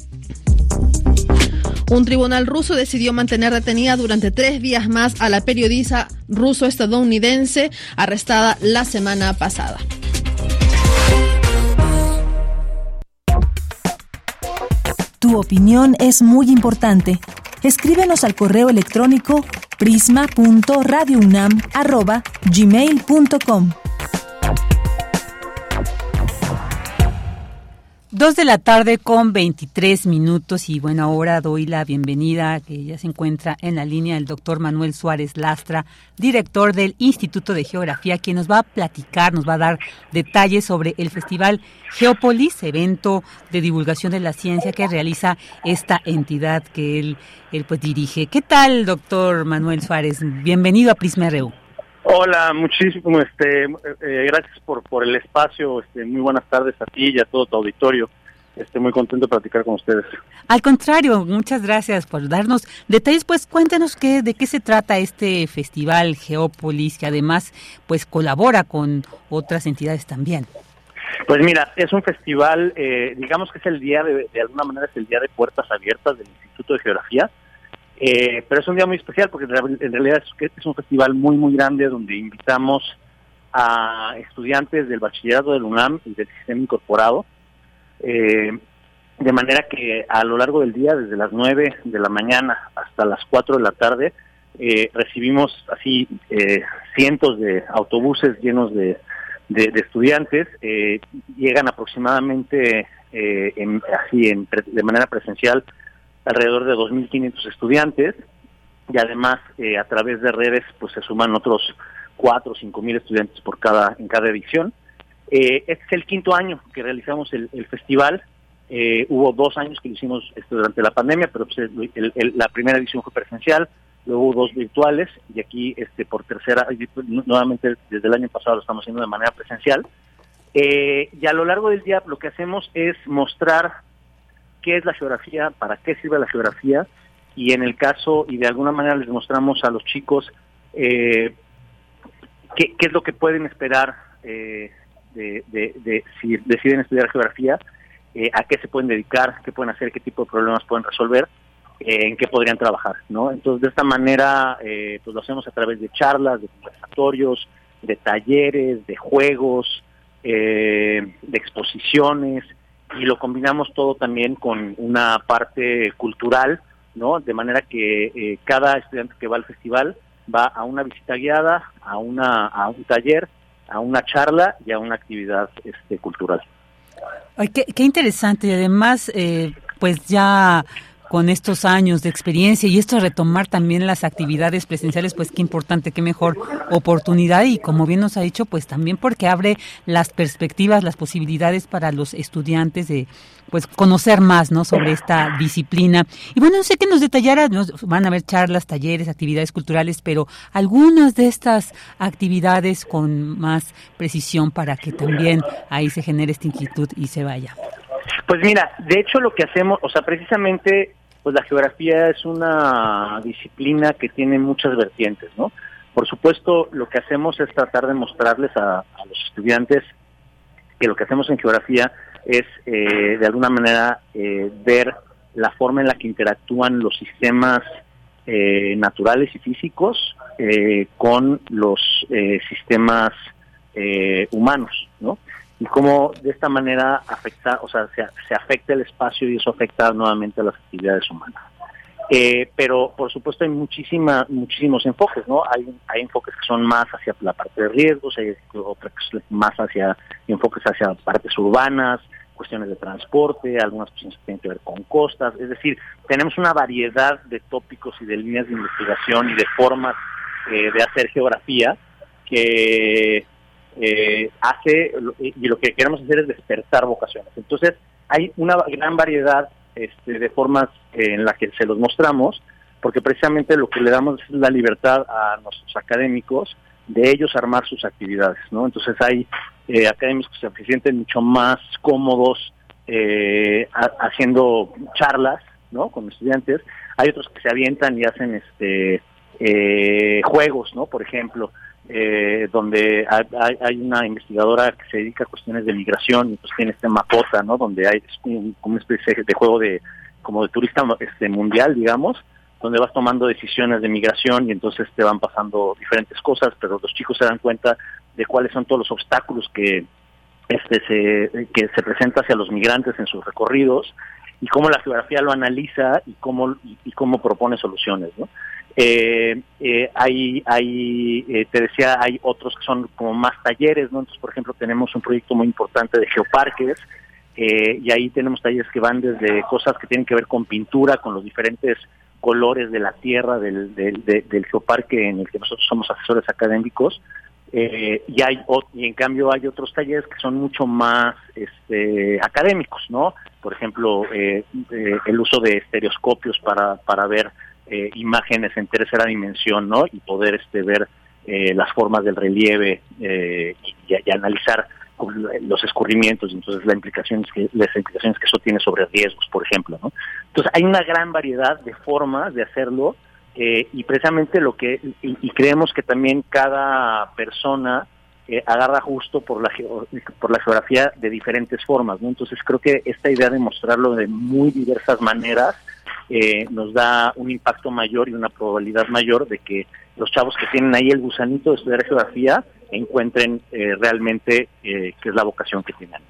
Un tribunal ruso decidió mantener detenida durante tres días más a la periodista ruso-estadounidense arrestada la semana pasada. Tu opinión es muy importante. Escríbenos al correo electrónico prisma.radiounam@gmail.com. Dos de la tarde con 23 minutos y bueno, ahora doy la bienvenida que ya se encuentra en la línea el doctor Manuel Suárez Lastra, director del Instituto de Geografía, quien nos va a platicar, nos va a dar detalles sobre el Festival Geopolis, evento de divulgación de la ciencia que realiza esta entidad que él, él pues dirige. ¿Qué tal, doctor Manuel Suárez? Bienvenido a Prisma RU. Hola, muchísimo, este, eh, gracias por, por el espacio, este, muy buenas tardes a ti y a todo tu auditorio. Estoy muy contento de platicar con ustedes. Al contrario, muchas gracias por darnos detalles. Pues cuéntanos qué, de qué se trata este festival Geópolis, que además pues colabora con otras entidades también. Pues mira, es un festival, eh, digamos que es el día de, de alguna manera es el día de puertas abiertas del Instituto de Geografía eh, pero es un día muy especial porque en realidad es, un festival muy, muy grande donde invitamos a estudiantes del bachillerato del UNAM y del sistema incorporado. Eh, de manera que a lo largo del día, desde las 9 de la mañana hasta las 4 de la tarde, eh, recibimos así cientos de autobuses llenos de, estudiantes. llegan aproximadamente así de manera presencial alrededor de 2.500 estudiantes y además eh, a través de redes pues se suman otros 4 o 5.000 estudiantes por cada en cada edición. Eh, este es el quinto año que realizamos el, festival. Eh, hubo dos años que lo hicimos esto durante la pandemia, pero pues, la primera edición fue presencial, luego hubo dos virtuales y aquí este por tercera, nuevamente desde el año pasado lo estamos haciendo de manera presencial. y a lo largo del día lo que hacemos es mostrar qué es la geografía, para qué sirve la geografía y en el caso, y de alguna manera les mostramos a los chicos eh, qué, es lo que pueden esperar eh, de, si deciden estudiar geografía, eh, a qué se pueden dedicar, qué pueden hacer, qué tipo de problemas pueden resolver, en qué podrían trabajar, ¿no? Entonces, de esta manera, pues lo hacemos a través de charlas, de conversatorios, de talleres, de juegos, de exposiciones, y lo combinamos todo también con una parte cultural, ¿no? De manera que eh, cada estudiante que va al festival va a una visita guiada, a una a un taller, a una charla y a una actividad este, cultural. Ay, qué, interesante y además, eh, pues ya con estos años de experiencia y esto retomar también las actividades presenciales, pues qué importante, qué mejor oportunidad y como bien nos ha dicho, pues también porque abre las perspectivas, las posibilidades para los estudiantes de pues conocer más, ¿no? sobre esta disciplina. Y bueno, no sé qué nos detallara, van a haber charlas, talleres, actividades culturales, pero algunas de estas actividades con más precisión para que también ahí se genere esta inquietud y se vaya. Pues mira, de hecho lo que hacemos, o sea, precisamente pues la geografía es una disciplina que tiene muchas vertientes, ¿no? Por supuesto, lo que hacemos es tratar de mostrarles a, los estudiantes que lo que hacemos en geografía es, eh, de alguna manera, eh, ver la forma en la que interactúan los sistemas eh, naturales y físicos con los sistemas humanos, ¿no? Y cómo de esta manera afecta, o sea, se, afecta el espacio y eso afecta nuevamente a las actividades humanas. Eh, pero por supuesto hay muchísima, muchísimos enfoques, ¿no? Hay, enfoques que son más hacia la parte de riesgos, hay otros más hacia enfoques hacia partes urbanas, cuestiones de transporte, algunas cuestiones que tienen que ver con costas, es decir, tenemos una variedad de tópicos y de líneas de investigación y de formas eh, de hacer geografía que eh, hace, y lo que queremos hacer es despertar vocaciones. Entonces, hay una gran variedad este, de formas en las que se los mostramos, porque precisamente lo que le damos es la libertad a nuestros académicos de ellos armar sus actividades, ¿no? Entonces hay eh, académicos que se sienten mucho más cómodos eh, haciendo charlas, ¿no? Con estudiantes. Hay otros que se avientan y hacen este eh, juegos, ¿no? Por ejemplo, eh, donde hay, hay, una investigadora que se dedica a cuestiones de migración y pues tiene este mapota, ¿no? Donde hay como una especie de juego de como de turista este mundial, digamos, donde vas tomando decisiones de migración y entonces te van pasando diferentes cosas, pero los chicos se dan cuenta de cuáles son todos los obstáculos que este se que se presenta hacia los migrantes en sus recorridos y cómo la geografía lo analiza y cómo y, cómo propone soluciones, ¿no? Eh, eh, hay, hay eh, te decía, hay otros que son como más talleres, ¿no? Entonces, por ejemplo, tenemos un proyecto muy importante de geoparques, eh, y ahí tenemos talleres que van desde cosas que tienen que ver con pintura, con los diferentes colores de la tierra del, del, geoparque en el que nosotros somos asesores académicos eh, y hay y en cambio hay otros talleres que son mucho más este, académicos no por ejemplo el uso de estereoscopios para para ver imágenes en tercera dimensión no y poder este ver las formas del relieve y, y, analizar los escurrimientos, entonces la implicación que, las implicaciones que eso tiene sobre riesgos, por ejemplo. ¿no? Entonces hay una gran variedad de formas de hacerlo eh, y precisamente lo que, y, creemos que también cada persona eh, agarra justo por la, por la geografía de diferentes formas. Entonces creo que esta idea de mostrarlo de muy diversas maneras eh, nos da un impacto mayor y una probabilidad mayor de que los chavos que tienen ahí el gusanito de estudiar geografía encuentren eh, realmente qué es la vocación que tienen.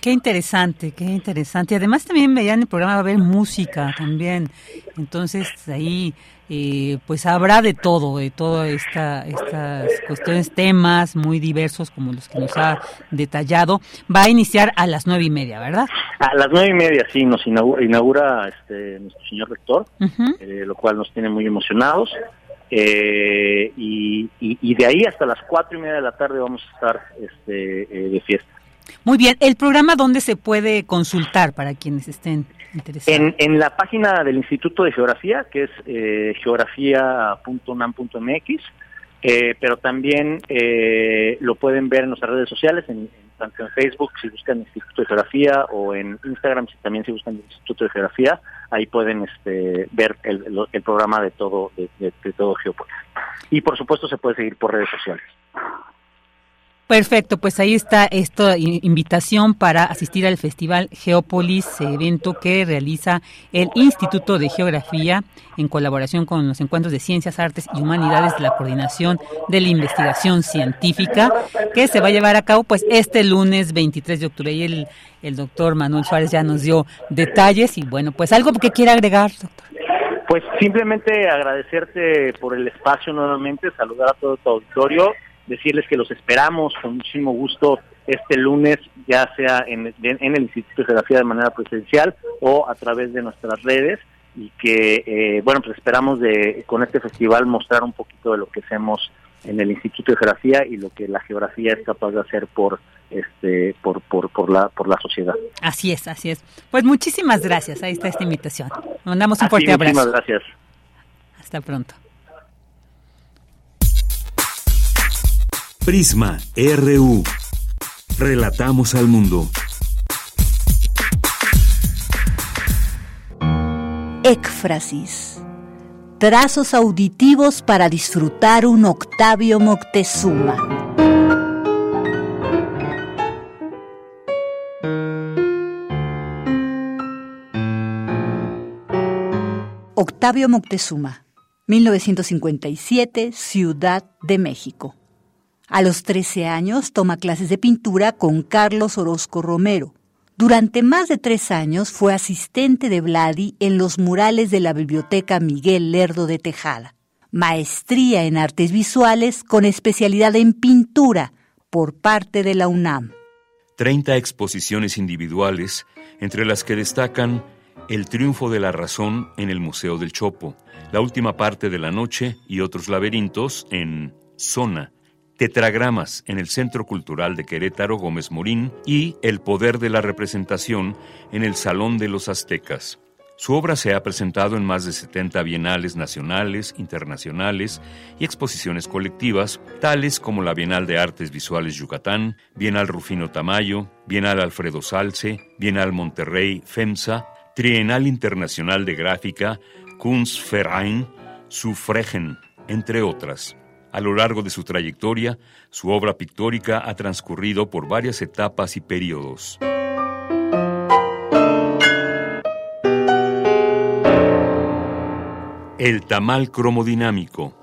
Qué interesante, qué interesante. Además también veían el programa va a haber música también. Entonces ahí eh, pues habrá de todo, de todas esta, estas cuestiones, temas muy diversos como los que nos ha detallado. Va a iniciar a las nueve y media, ¿verdad? A las nueve y media, sí, nos inaugura, este, nuestro señor rector, lo cual nos tiene muy emocionados. Eh, y, y, de ahí hasta las cuatro y media de la tarde vamos a estar este, eh, de fiesta. Muy bien, ¿el programa dónde se puede consultar para quienes estén? En, en la página del Instituto de Geografía, que es eh, geografía.unam.mx, eh, pero también eh, lo pueden ver en nuestras redes sociales, en, tanto en Facebook si buscan Instituto de Geografía o en Instagram si también si buscan Instituto de Geografía, ahí pueden este, ver el, el programa de todo de, de, de todo Geopolis. Y por supuesto se puede seguir por redes sociales. Perfecto, pues ahí está esta invitación para asistir al Festival Geópolis, evento que realiza el Instituto de Geografía en colaboración con los Encuentros de Ciencias, Artes y Humanidades de la Coordinación de la Investigación Científica, que se va a llevar a cabo pues este lunes 23 de octubre. Y el, el doctor Manuel Suárez ya nos dio detalles y bueno, pues algo que quiera agregar, doctor. Pues simplemente agradecerte por el espacio nuevamente, saludar a todo tu auditorio decirles que los esperamos con muchísimo gusto este lunes, ya sea en, en el Instituto de Geografía de manera presencial o a través de nuestras redes y que, eh, bueno, pues esperamos de con este festival mostrar un poquito de lo que hacemos en el Instituto de Geografía y lo que la geografía es capaz de hacer por este por, por, por la por la sociedad. Así es, así es. Pues muchísimas gracias. Ahí está esta invitación. Mandamos un fuerte abrazo. Muchísimas gracias. Hasta pronto. Prisma RU. Relatamos al mundo. Écfrasis. Trazos auditivos para disfrutar un Octavio Moctezuma. Octavio Moctezuma, 1957, Ciudad de México. A los 13 años toma clases de pintura con Carlos Orozco Romero. Durante más de tres años fue asistente de Vladi en los murales de la Biblioteca Miguel Lerdo de Tejada. Maestría en artes visuales con especialidad en pintura por parte de la UNAM. 30 exposiciones individuales, entre las que destacan El triunfo de la razón en el Museo del Chopo, La última parte de la noche y otros laberintos en Zona, Tetragramas en el Centro Cultural de Querétaro Gómez Morín y El Poder de la Representación en el Salón de los Aztecas. Su obra se ha presentado en más de 70 bienales nacionales, internacionales y exposiciones colectivas, tales como la Bienal de Artes Visuales Yucatán, Bienal Rufino Tamayo, Bienal Alfredo Salce, Bienal Monterrey FEMSA, Trienal Internacional de Gráfica, Kunstverein, Sufregen, entre otras. A lo largo de su trayectoria, su obra pictórica ha transcurrido por varias etapas y periodos. El tamal cromodinámico.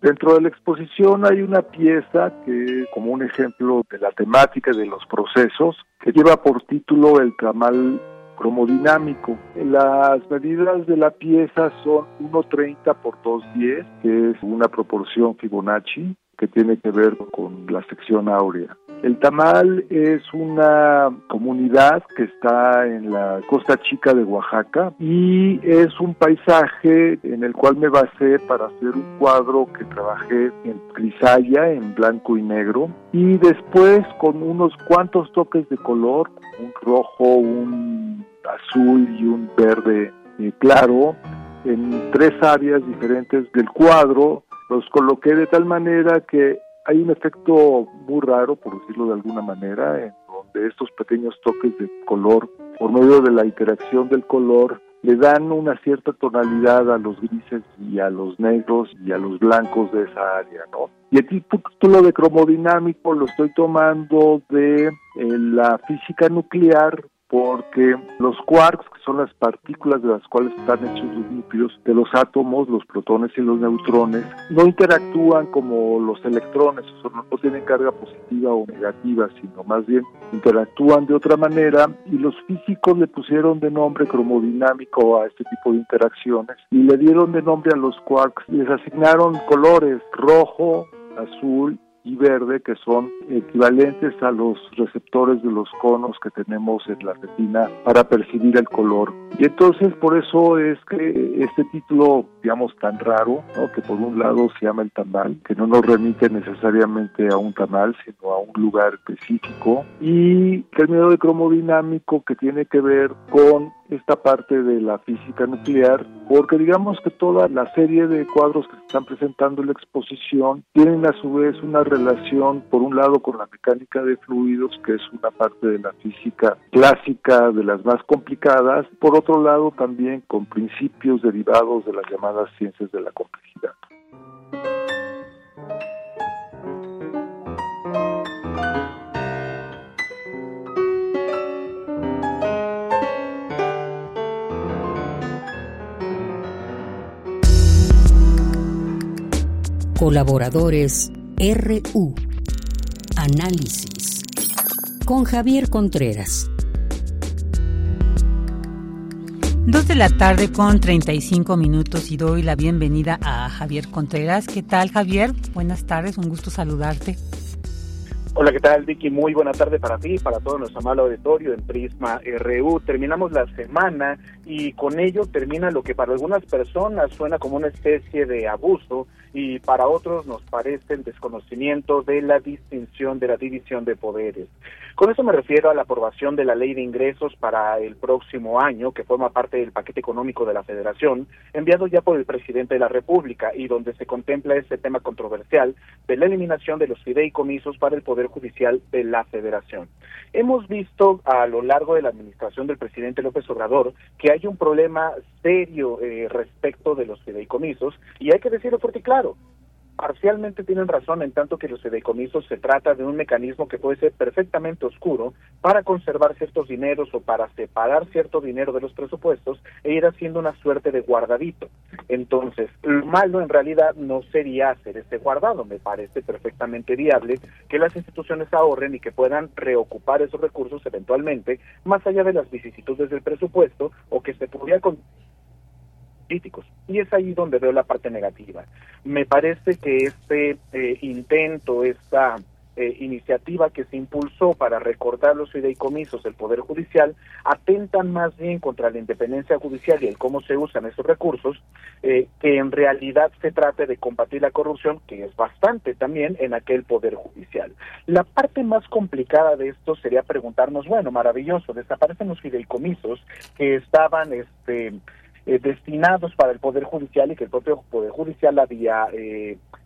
Dentro de la exposición hay una pieza que, como un ejemplo de la temática de los procesos, que lleva por título el tamal cromodinámico. Las medidas de la pieza son 1.30 por 2.10, que es una proporción Fibonacci que tiene que ver con la sección áurea. El Tamal es una comunidad que está en la costa chica de Oaxaca y es un paisaje en el cual me basé para hacer un cuadro que trabajé en crisalla, en blanco y negro, y después con unos cuantos toques de color, un rojo, un azul y un verde eh, claro, en tres áreas diferentes del cuadro, los coloqué de tal manera que hay un efecto muy raro, por decirlo de alguna manera, en donde estos pequeños toques de color, por medio de la interacción del color, le dan una cierta tonalidad a los grises y a los negros y a los blancos de esa área, ¿no? Y el título de cromodinámico lo estoy tomando de eh, la física nuclear porque los quarks, que son las partículas de las cuales están hechos los núcleos de los átomos, los protones y los neutrones, no interactúan como los electrones, o sea, no tienen carga positiva o negativa, sino más bien interactúan de otra manera y los físicos le pusieron de nombre cromodinámico a este tipo de interacciones y le dieron de nombre a los quarks, les asignaron colores rojo, azul y verde, que son equivalentes a los receptores de los conos que tenemos en la retina para percibir el color. Y entonces por eso es que este título, digamos, tan raro, que por un lado se llama el tamal, que no nos remite necesariamente a un tamal, sino a un lugar específico, y miedo de cromodinámico que tiene que ver con esta parte de la física nuclear, porque digamos que toda la serie de cuadros que se están presentando en la exposición tienen a su vez una relación, por un lado, con la mecánica de fluidos, que es una parte de la física clásica, de las más complicadas, por otro lado también con principios derivados de las llamadas ciencias de la complejidad. Colaboradores RU. Análisis. Con Javier Contreras. Dos de la tarde con 35 minutos y doy la bienvenida a Javier Contreras. ¿Qué tal Javier? Buenas tardes, un gusto saludarte. Hola, ¿qué tal, Vicky? Muy buena tarde para ti, para todo nuestro amable auditorio en Prisma RU. Terminamos la semana y con ello termina lo que para algunas personas suena como una especie de abuso y para otros nos parece el desconocimiento de la distinción de la división de poderes. Con eso me refiero a la aprobación de la ley de ingresos para el próximo año, que forma parte del paquete económico de la Federación, enviado ya por el presidente de la República y donde se contempla ese tema controversial de la eliminación de los fideicomisos para el Poder Judicial de la Federación. Hemos visto a lo largo de la administración del presidente López Obrador que hay un problema serio eh, respecto de los fideicomisos y hay que decirlo fuerte y claro, parcialmente tienen razón en tanto que los fideicomisos se trata de un mecanismo que puede ser perfectamente oscuro para conservar ciertos dineros o para separar cierto dinero de los presupuestos e ir haciendo una suerte de guardadito. Entonces, lo malo en realidad no sería hacer este guardado, me parece perfectamente viable que las instituciones ahorren y que puedan reocupar esos recursos eventualmente más allá de las vicisitudes del presupuesto o que se podría y es ahí donde veo la parte negativa. Me parece que este eh, intento, esta eh, iniciativa que se impulsó para recortar los fideicomisos del Poder Judicial atentan más bien contra la independencia judicial y el cómo se usan esos recursos, eh, que en realidad se trate de combatir la corrupción, que es bastante también en aquel Poder Judicial. La parte más complicada de esto sería preguntarnos, bueno, maravilloso, desaparecen los fideicomisos que estaban este, eh, destinados para el Poder Judicial y que el propio Poder Judicial había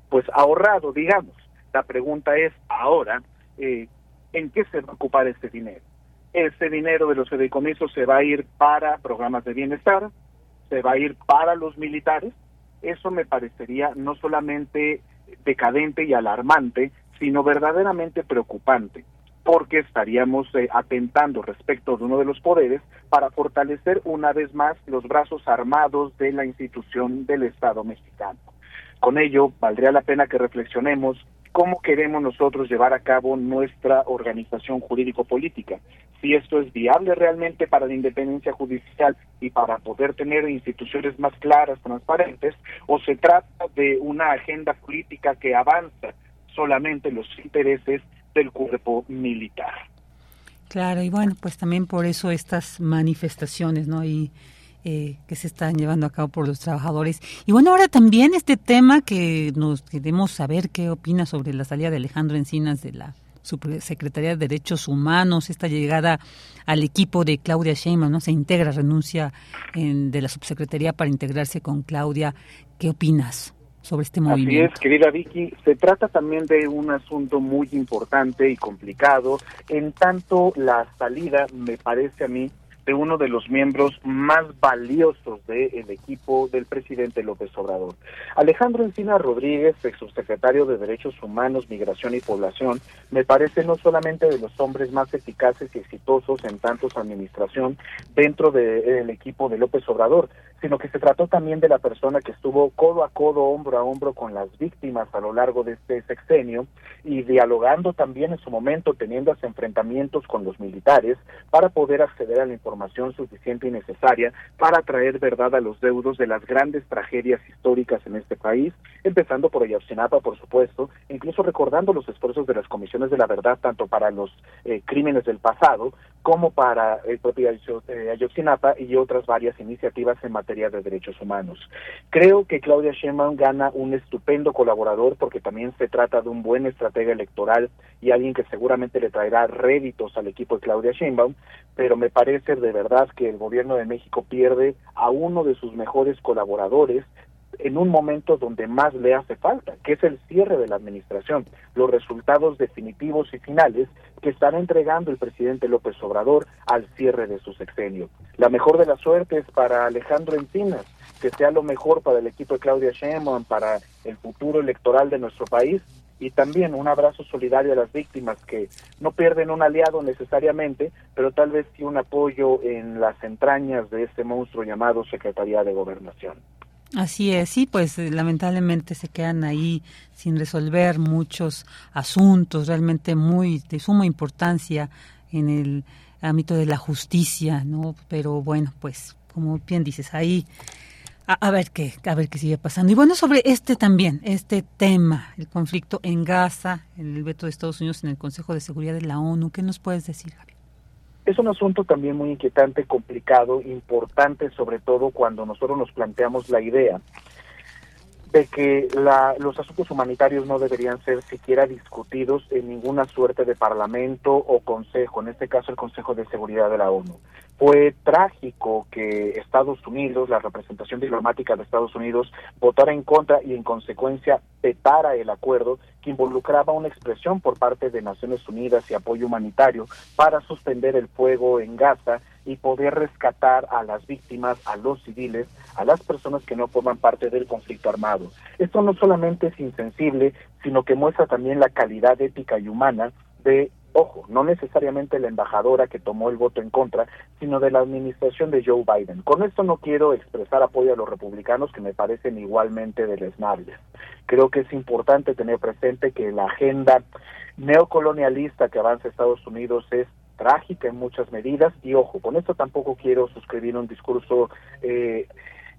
pues ahorrado, digamos la pregunta es ahora, eh, ¿en qué se va a ocupar este dinero? Ese dinero de los fideicomisos se va a ir para programas de bienestar, se va a ir para los militares. Eso me parecería no solamente decadente y alarmante, sino verdaderamente preocupante, porque estaríamos eh, atentando respecto de uno de los poderes para fortalecer una vez más los brazos armados de la institución del Estado mexicano. Con ello, valdría la pena que reflexionemos cómo queremos nosotros llevar a cabo nuestra organización jurídico-política. Si esto es viable realmente para la independencia judicial y para poder tener instituciones más claras, transparentes, o se trata de una agenda política que avanza solamente los intereses del cuerpo militar. Claro, y bueno, pues también por eso estas manifestaciones, ¿no? Y eh, que se están llevando a cabo por los trabajadores. Y bueno, ahora también este tema que nos queremos saber qué opina sobre la salida de Alejandro Encinas de la Subsecretaría de Derechos Humanos, esta llegada al equipo de Claudia Sheinbaum, ¿no? Se integra, renuncia en, de la subsecretaría para integrarse con Claudia. ¿Qué opinas? Sobre este movimiento. Así es, querida Vicky, se trata también de un asunto muy importante y complicado, en tanto la salida, me parece a mí, de uno de los miembros más valiosos del equipo del presidente López Obrador. Alejandro Encina Rodríguez, ex subsecretario de Derechos Humanos, Migración y Población, me parece no solamente de los hombres más eficaces y exitosos en tantos administración dentro del equipo de López Obrador, sino que se trató también de la persona que estuvo codo a codo, hombro a hombro con las víctimas a lo largo de este sexenio y dialogando también en su momento, teniendo enfrentamientos con los militares para poder acceder a la información suficiente y necesaria para traer verdad a los deudos de las grandes tragedias históricas en este país, empezando por Ayotzinapa, por supuesto, incluso recordando los esfuerzos de las comisiones de la verdad, tanto para los eh, crímenes del pasado como para el propio eh, Ayotzinapa y otras varias iniciativas en materia de derechos humanos. Creo que Claudia Sheinbaum gana un estupendo colaborador porque también se trata de un buen estratega electoral y alguien que seguramente le traerá réditos al equipo de Claudia Sheinbaum, pero me parece de verdad que el gobierno de México pierde a uno de sus mejores colaboradores en un momento donde más le hace falta, que es el cierre de la administración, los resultados definitivos y finales que están entregando el presidente López Obrador al cierre de su sexenio. La mejor de las suertes para Alejandro Encinas, que sea lo mejor para el equipo de Claudia Sheinbaum, para el futuro electoral de nuestro país y también un abrazo solidario a las víctimas que no pierden un aliado necesariamente, pero tal vez sí un apoyo en las entrañas de este monstruo llamado Secretaría de Gobernación. Así es, sí, pues eh, lamentablemente se quedan ahí sin resolver muchos asuntos realmente muy de suma importancia en el ámbito de la justicia, ¿no? Pero bueno, pues como bien dices, ahí a, ver qué, a ver qué sigue pasando. Y bueno, sobre este también, este tema, el conflicto en Gaza, el veto de Estados Unidos en el Consejo de Seguridad de la ONU, ¿qué nos puedes decir, Javier? Es un asunto también muy inquietante, complicado, importante, sobre todo cuando nosotros nos planteamos la idea de que la, los asuntos humanitarios no deberían ser siquiera discutidos en ninguna suerte de parlamento o consejo, en este caso el Consejo de Seguridad de la ONU. Fue trágico que Estados Unidos, la representación diplomática de Estados Unidos, votara en contra y en consecuencia petara el acuerdo que involucraba una expresión por parte de Naciones Unidas y apoyo humanitario para suspender el fuego en Gaza y poder rescatar a las víctimas, a los civiles, a las personas que no forman parte del conflicto armado. Esto no solamente es insensible, sino que muestra también la calidad ética y humana de ojo, no necesariamente la embajadora que tomó el voto en contra, sino de la administración de Joe Biden. Con esto no quiero expresar apoyo a los republicanos que me parecen igualmente deleznables. Creo que es importante tener presente que la agenda neocolonialista que avanza Estados Unidos es trágica en muchas medidas y ojo, con esto tampoco quiero suscribir un discurso eh,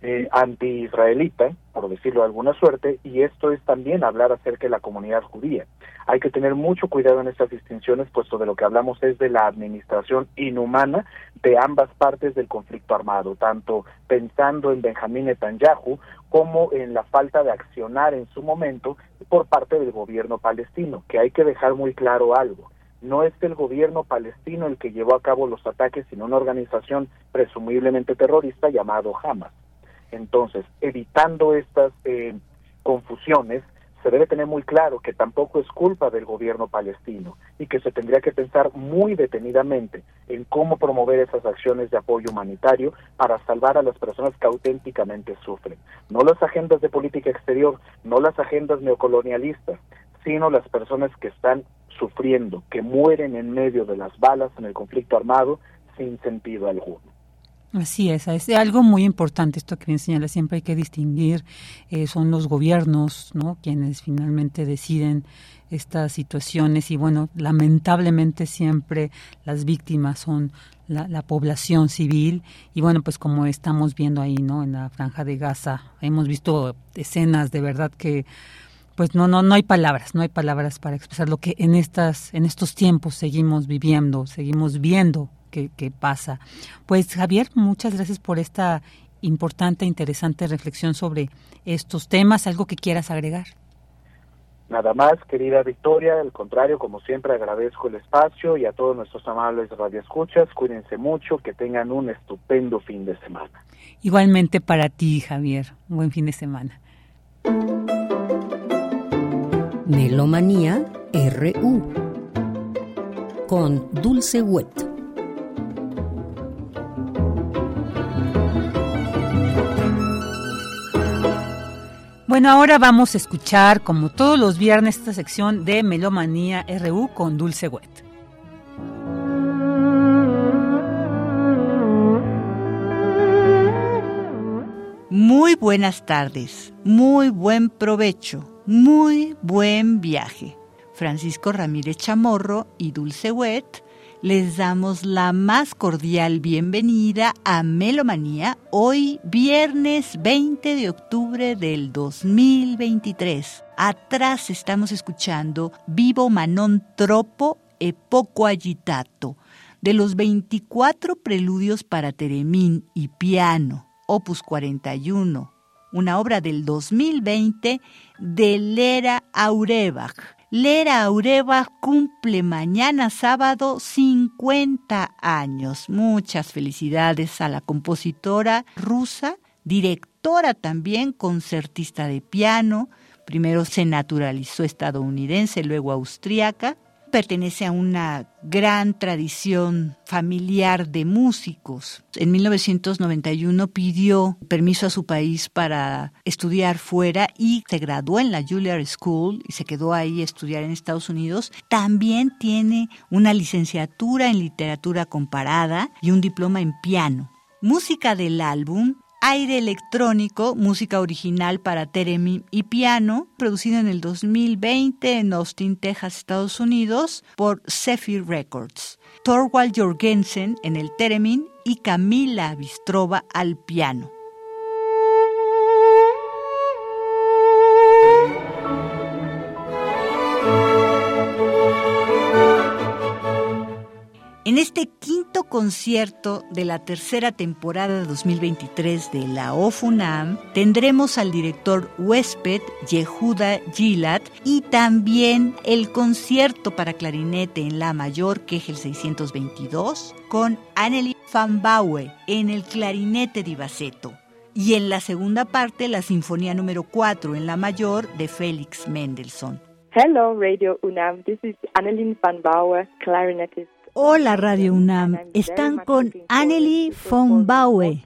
eh, anti-israelita, por decirlo de alguna suerte, y esto es también hablar acerca de la comunidad judía. Hay que tener mucho cuidado en estas distinciones, puesto de lo que hablamos es de la administración inhumana de ambas partes del conflicto armado, tanto pensando en Benjamín Netanyahu como en la falta de accionar en su momento por parte del gobierno palestino, que hay que dejar muy claro algo. No es el gobierno palestino el que llevó a cabo los ataques, sino una organización presumiblemente terrorista llamado Hamas. Entonces, evitando estas eh, confusiones, se debe tener muy claro que tampoco es culpa del gobierno palestino y que se tendría que pensar muy detenidamente en cómo promover esas acciones de apoyo humanitario para salvar a las personas que auténticamente sufren. No las agendas de política exterior, no las agendas neocolonialistas, sino las personas que están sufriendo, que mueren en medio de las balas en el conflicto armado sin sentido alguno. Así es, es algo muy importante esto que me señala, siempre hay que distinguir, eh, son los gobiernos, ¿no? Quienes finalmente deciden estas situaciones y bueno, lamentablemente siempre las víctimas son la, la, población civil y bueno, pues como estamos viendo ahí, ¿no? En la franja de Gaza, hemos visto escenas de verdad que pues no no no hay palabras, no hay palabras para expresar lo que en estas en estos tiempos seguimos viviendo, seguimos viendo que, que pasa. Pues Javier, muchas gracias por esta importante, interesante reflexión sobre estos temas. ¿Algo que quieras agregar? Nada más, querida Victoria, al contrario, como siempre agradezco el espacio y a todos nuestros amables radioescuchas, cuídense mucho, que tengan un estupendo fin de semana. Igualmente para ti, Javier, un buen fin de semana. Melomanía RU con Dulce Wet. Bueno, ahora vamos a escuchar, como todos los viernes, esta sección de Melomanía RU con Dulce Wet. Muy buenas tardes, muy buen provecho, muy buen viaje. Francisco Ramírez Chamorro y Dulce Wet les damos la más cordial bienvenida a Melomanía hoy viernes 20 de octubre del 2023. Atrás estamos escuchando Vivo Manon Tropo e Poco Agitato de los 24 preludios para teremín y piano, opus 41, una obra del 2020 de Lera Aurebach Lera Aureva cumple mañana sábado 50 años. Muchas felicidades a la compositora rusa, directora también, concertista de piano. Primero se naturalizó estadounidense, luego austríaca pertenece a una gran tradición familiar de músicos. En 1991 pidió permiso a su país para estudiar fuera y se graduó en la Juilliard School y se quedó ahí a estudiar en Estados Unidos. También tiene una licenciatura en literatura comparada y un diploma en piano. Música del álbum Aire electrónico, música original para Teremin y piano, producido en el 2020 en Austin, Texas, Estados Unidos, por Zephyr Records. Thorwald Jorgensen en el Teremin y Camila Bistrova al piano. En este quinto concierto de la tercera temporada de 2023 de la OFUNAM tendremos al director huésped Yehuda Gilad y también el concierto para clarinete en la mayor, que es el 622, con Anneli van Baue en el clarinete de Baceto. Y en la segunda parte, la Sinfonía número 4 en la mayor de Félix Mendelssohn. Hello, Radio UNAM. This is Annelien van Bauer, clarinetist. Hola Radio UNAM, están con Annelie von Baue,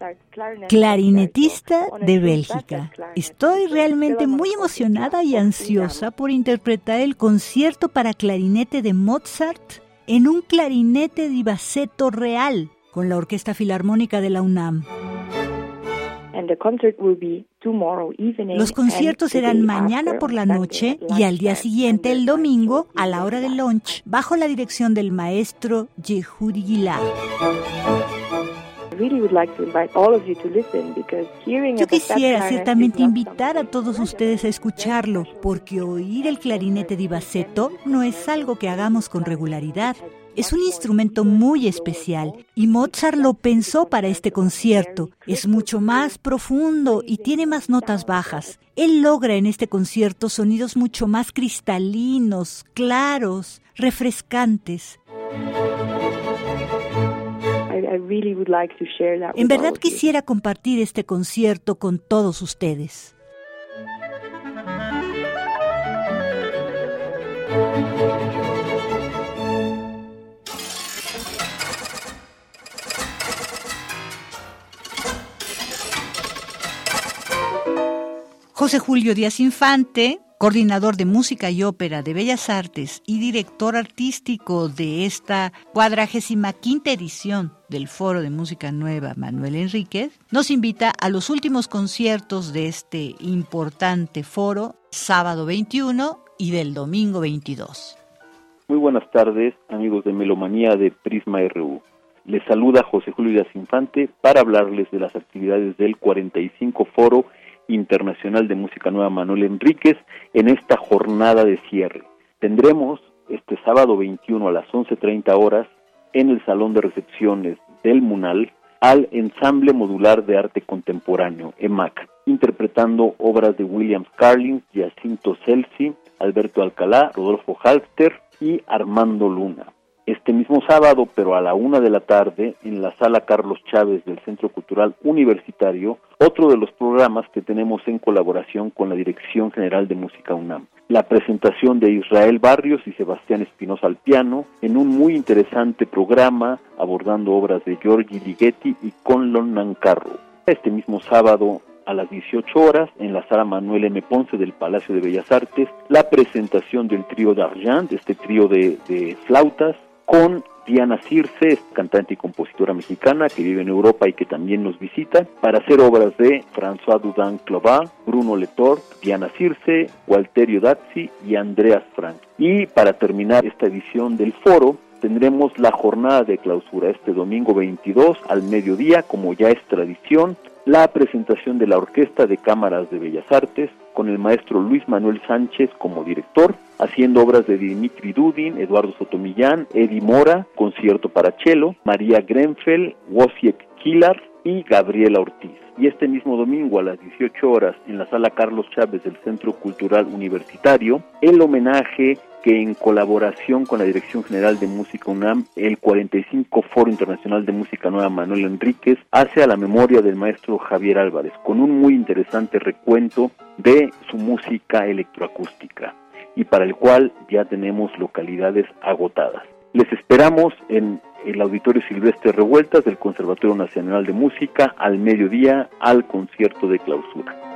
clarinetista de Bélgica. Estoy realmente muy emocionada y ansiosa por interpretar el concierto para clarinete de Mozart en un clarinete divaceto real con la Orquesta Filarmónica de la UNAM. Los conciertos serán mañana por la noche y al día siguiente, el domingo, a la hora del lunch, bajo la dirección del maestro Yehudi Gilad. Yo quisiera ciertamente invitar a todos ustedes a escucharlo, porque oír el clarinete di bassetto no es algo que hagamos con regularidad. Es un instrumento muy especial y Mozart lo pensó para este concierto. Es mucho más profundo y tiene más notas bajas. Él logra en este concierto sonidos mucho más cristalinos, claros, refrescantes. En verdad quisiera compartir este concierto con todos ustedes. José Julio Díaz Infante, coordinador de música y ópera de Bellas Artes y director artístico de esta cuadragésima quinta edición del Foro de Música Nueva Manuel Enríquez, nos invita a los últimos conciertos de este importante foro, sábado 21 y del domingo 22. Muy buenas tardes, amigos de Melomanía de Prisma RU. Les saluda José Julio Díaz Infante para hablarles de las actividades del 45 Foro Internacional de Música Nueva Manuel Enríquez en esta jornada de cierre. Tendremos este sábado 21 a las 11.30 horas en el Salón de Recepciones del MUNAL al Ensamble Modular de Arte Contemporáneo, EMAC, interpretando obras de William Carlin, Jacinto Celsi, Alberto Alcalá, Rodolfo Halster y Armando Luna este mismo sábado, pero a la una de la tarde, en la sala Carlos Chávez del Centro Cultural Universitario, otro de los programas que tenemos en colaboración con la Dirección General de Música UNAM. La presentación de Israel Barrios y Sebastián Espinosa al piano en un muy interesante programa abordando obras de Giorgi Ligeti y Conlon Nancarro. Este mismo sábado a las 18 horas en la sala Manuel M. Ponce del Palacio de Bellas Artes la presentación del trío d'Argent, este trío de, de flautas, con Diana Circe, cantante y compositora mexicana que vive en Europa y que también nos visita, para hacer obras de François Dudin Clovat, Bruno Letor, Diana Circe, Walterio Dazzi y Andreas Frank. Y para terminar esta edición del foro, tendremos la jornada de clausura este domingo 22 al mediodía, como ya es tradición, la presentación de la Orquesta de Cámaras de Bellas Artes con el maestro Luis Manuel Sánchez como director, haciendo obras de Dimitri Dudin, Eduardo Sotomillán, Eddie Mora, concierto para cello, María Grenfell, Wojciech Kilar y Gabriela Ortiz. Y este mismo domingo a las 18 horas en la sala Carlos Chávez del Centro Cultural Universitario, el homenaje que en colaboración con la Dirección General de Música UNAM, el 45 Foro Internacional de Música Nueva Manuel Enríquez hace a la memoria del maestro Javier Álvarez, con un muy interesante recuento de su música electroacústica y para el cual ya tenemos localidades agotadas. Les esperamos en el Auditorio Silvestre Revueltas del Conservatorio Nacional de Música al mediodía al concierto de clausura.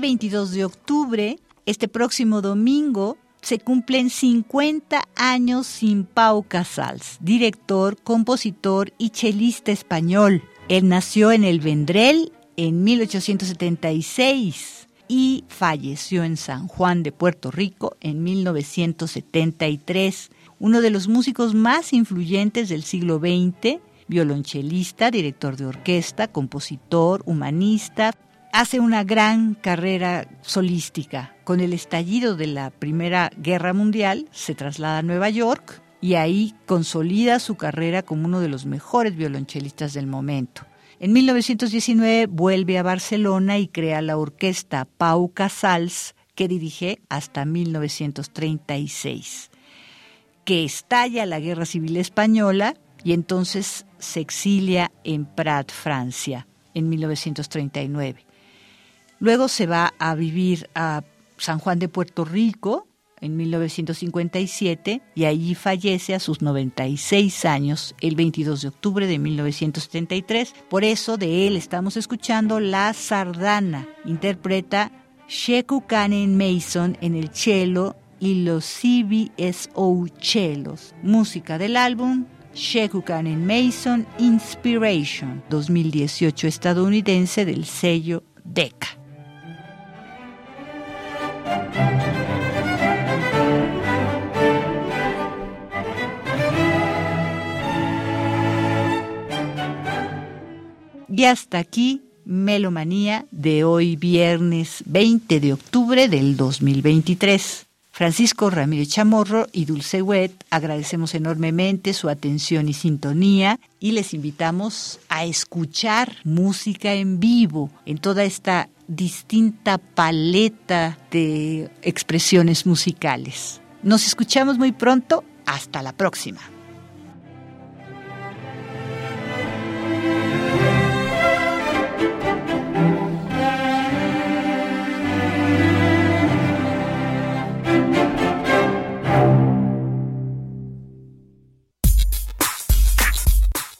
El 22 de octubre, este próximo domingo, se cumplen 50 años sin Pau Casals, director, compositor y chelista español. Él nació en el Vendrell en 1876 y falleció en San Juan de Puerto Rico en 1973. Uno de los músicos más influyentes del siglo XX, violonchelista, director de orquesta, compositor, humanista, hace una gran carrera solística. Con el estallido de la Primera Guerra Mundial, se traslada a Nueva York y ahí consolida su carrera como uno de los mejores violonchelistas del momento. En 1919 vuelve a Barcelona y crea la orquesta Pau Casals, que dirige hasta 1936, que estalla la Guerra Civil Española y entonces se exilia en Prat, Francia, en 1939. Luego se va a vivir a San Juan de Puerto Rico, en 1957 y allí fallece a sus 96 años el 22 de octubre de 1973. Por eso de él estamos escuchando La Sardana. Interpreta Sheku Kanen Mason en el cello y los CBSO cellos. Música del álbum Sheku Kanen Mason Inspiration 2018 estadounidense del sello Decca. Y hasta aquí Melomanía de hoy viernes 20 de octubre del 2023. Francisco Ramírez Chamorro y Dulce Wet agradecemos enormemente su atención y sintonía y les invitamos a escuchar música en vivo en toda esta distinta paleta de expresiones musicales. Nos escuchamos muy pronto. Hasta la próxima.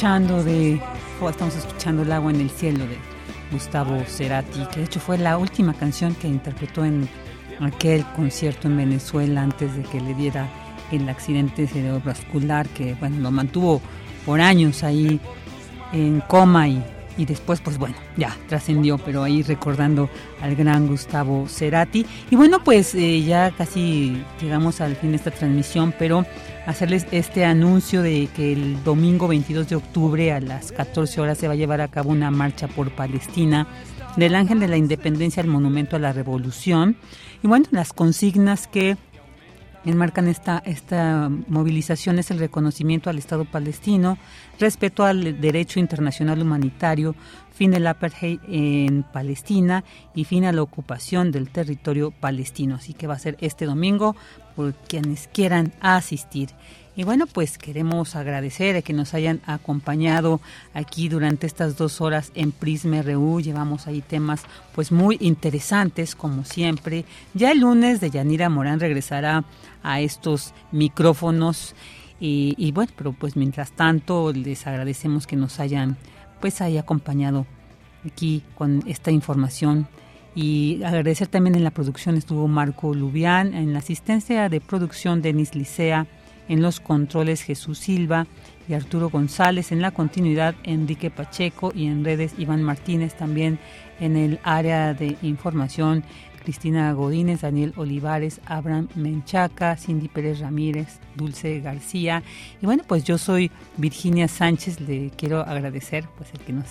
escuchando de, o estamos escuchando El agua en el cielo de Gustavo Cerati, que de hecho fue la última canción que interpretó en aquel concierto en Venezuela antes de que le diera el accidente cerebrovascular que bueno lo mantuvo por años ahí en coma y, y después pues bueno ya trascendió pero ahí recordando al gran Gustavo Cerati. Y bueno pues eh, ya casi llegamos al fin de esta transmisión pero hacerles este anuncio de que el domingo 22 de octubre a las 14 horas se va a llevar a cabo una marcha por Palestina del Ángel de la Independencia al Monumento a la Revolución. Y bueno, las consignas que enmarcan esta, esta movilización es el reconocimiento al Estado palestino, respeto al derecho internacional humanitario, fin del apartheid en Palestina y fin a la ocupación del territorio palestino. Así que va a ser este domingo por quienes quieran asistir. Y bueno, pues queremos agradecer que nos hayan acompañado aquí durante estas dos horas en Prisma RU. Llevamos ahí temas pues muy interesantes como siempre. Ya el lunes de Yanira Morán regresará a estos micrófonos y, y bueno, pero pues mientras tanto les agradecemos que nos hayan pues ahí acompañado aquí con esta información y agradecer también en la producción estuvo Marco Lubián, en la asistencia de producción Denis Licea, en los controles Jesús Silva y Arturo González, en la continuidad Enrique Pacheco y en redes Iván Martínez, también en el área de información Cristina Godínez, Daniel Olivares, Abraham Menchaca, Cindy Pérez Ramírez, Dulce García. Y bueno, pues yo soy Virginia Sánchez, le quiero agradecer pues el que nos,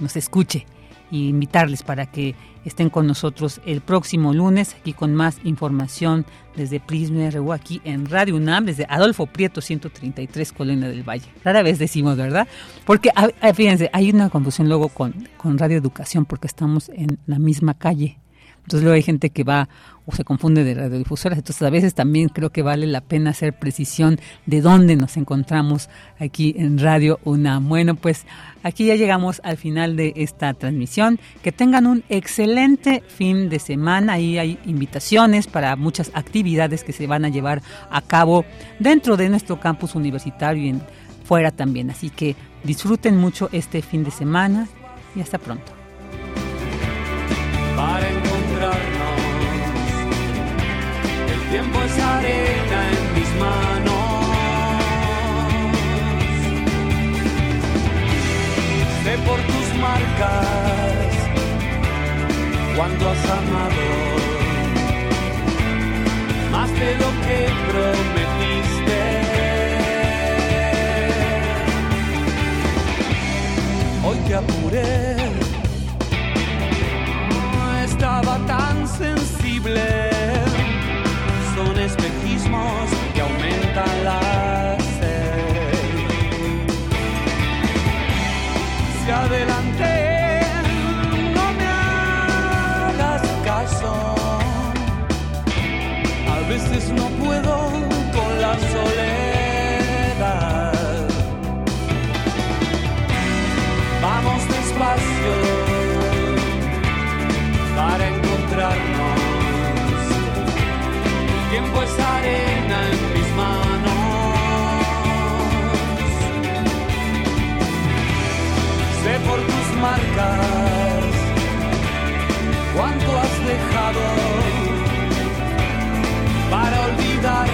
nos escuche y invitarles para que estén con nosotros el próximo lunes aquí con más información desde Prisma RU aquí en Radio UNAM desde Adolfo Prieto 133 Colina del Valle. Rara vez decimos, ¿verdad? Porque fíjense, hay una confusión luego con, con Radio Educación porque estamos en la misma calle Entonces luego hay gente que va o se confunde de radiodifusoras. Entonces a veces también creo que vale la pena hacer precisión de dónde nos encontramos aquí en Radio UNAM. Bueno, pues aquí ya llegamos al final de esta transmisión. Que tengan un excelente fin de semana. Ahí hay invitaciones para muchas actividades que se van a llevar a cabo dentro de nuestro campus universitario y fuera también. Así que disfruten mucho este fin de semana y hasta pronto. Tiempo es arena en mis manos. Sé por tus marcas cuando has amado más de lo que prometiste. Hoy te apuré, estaba tan sensible. Cuánto has dejado para olvidar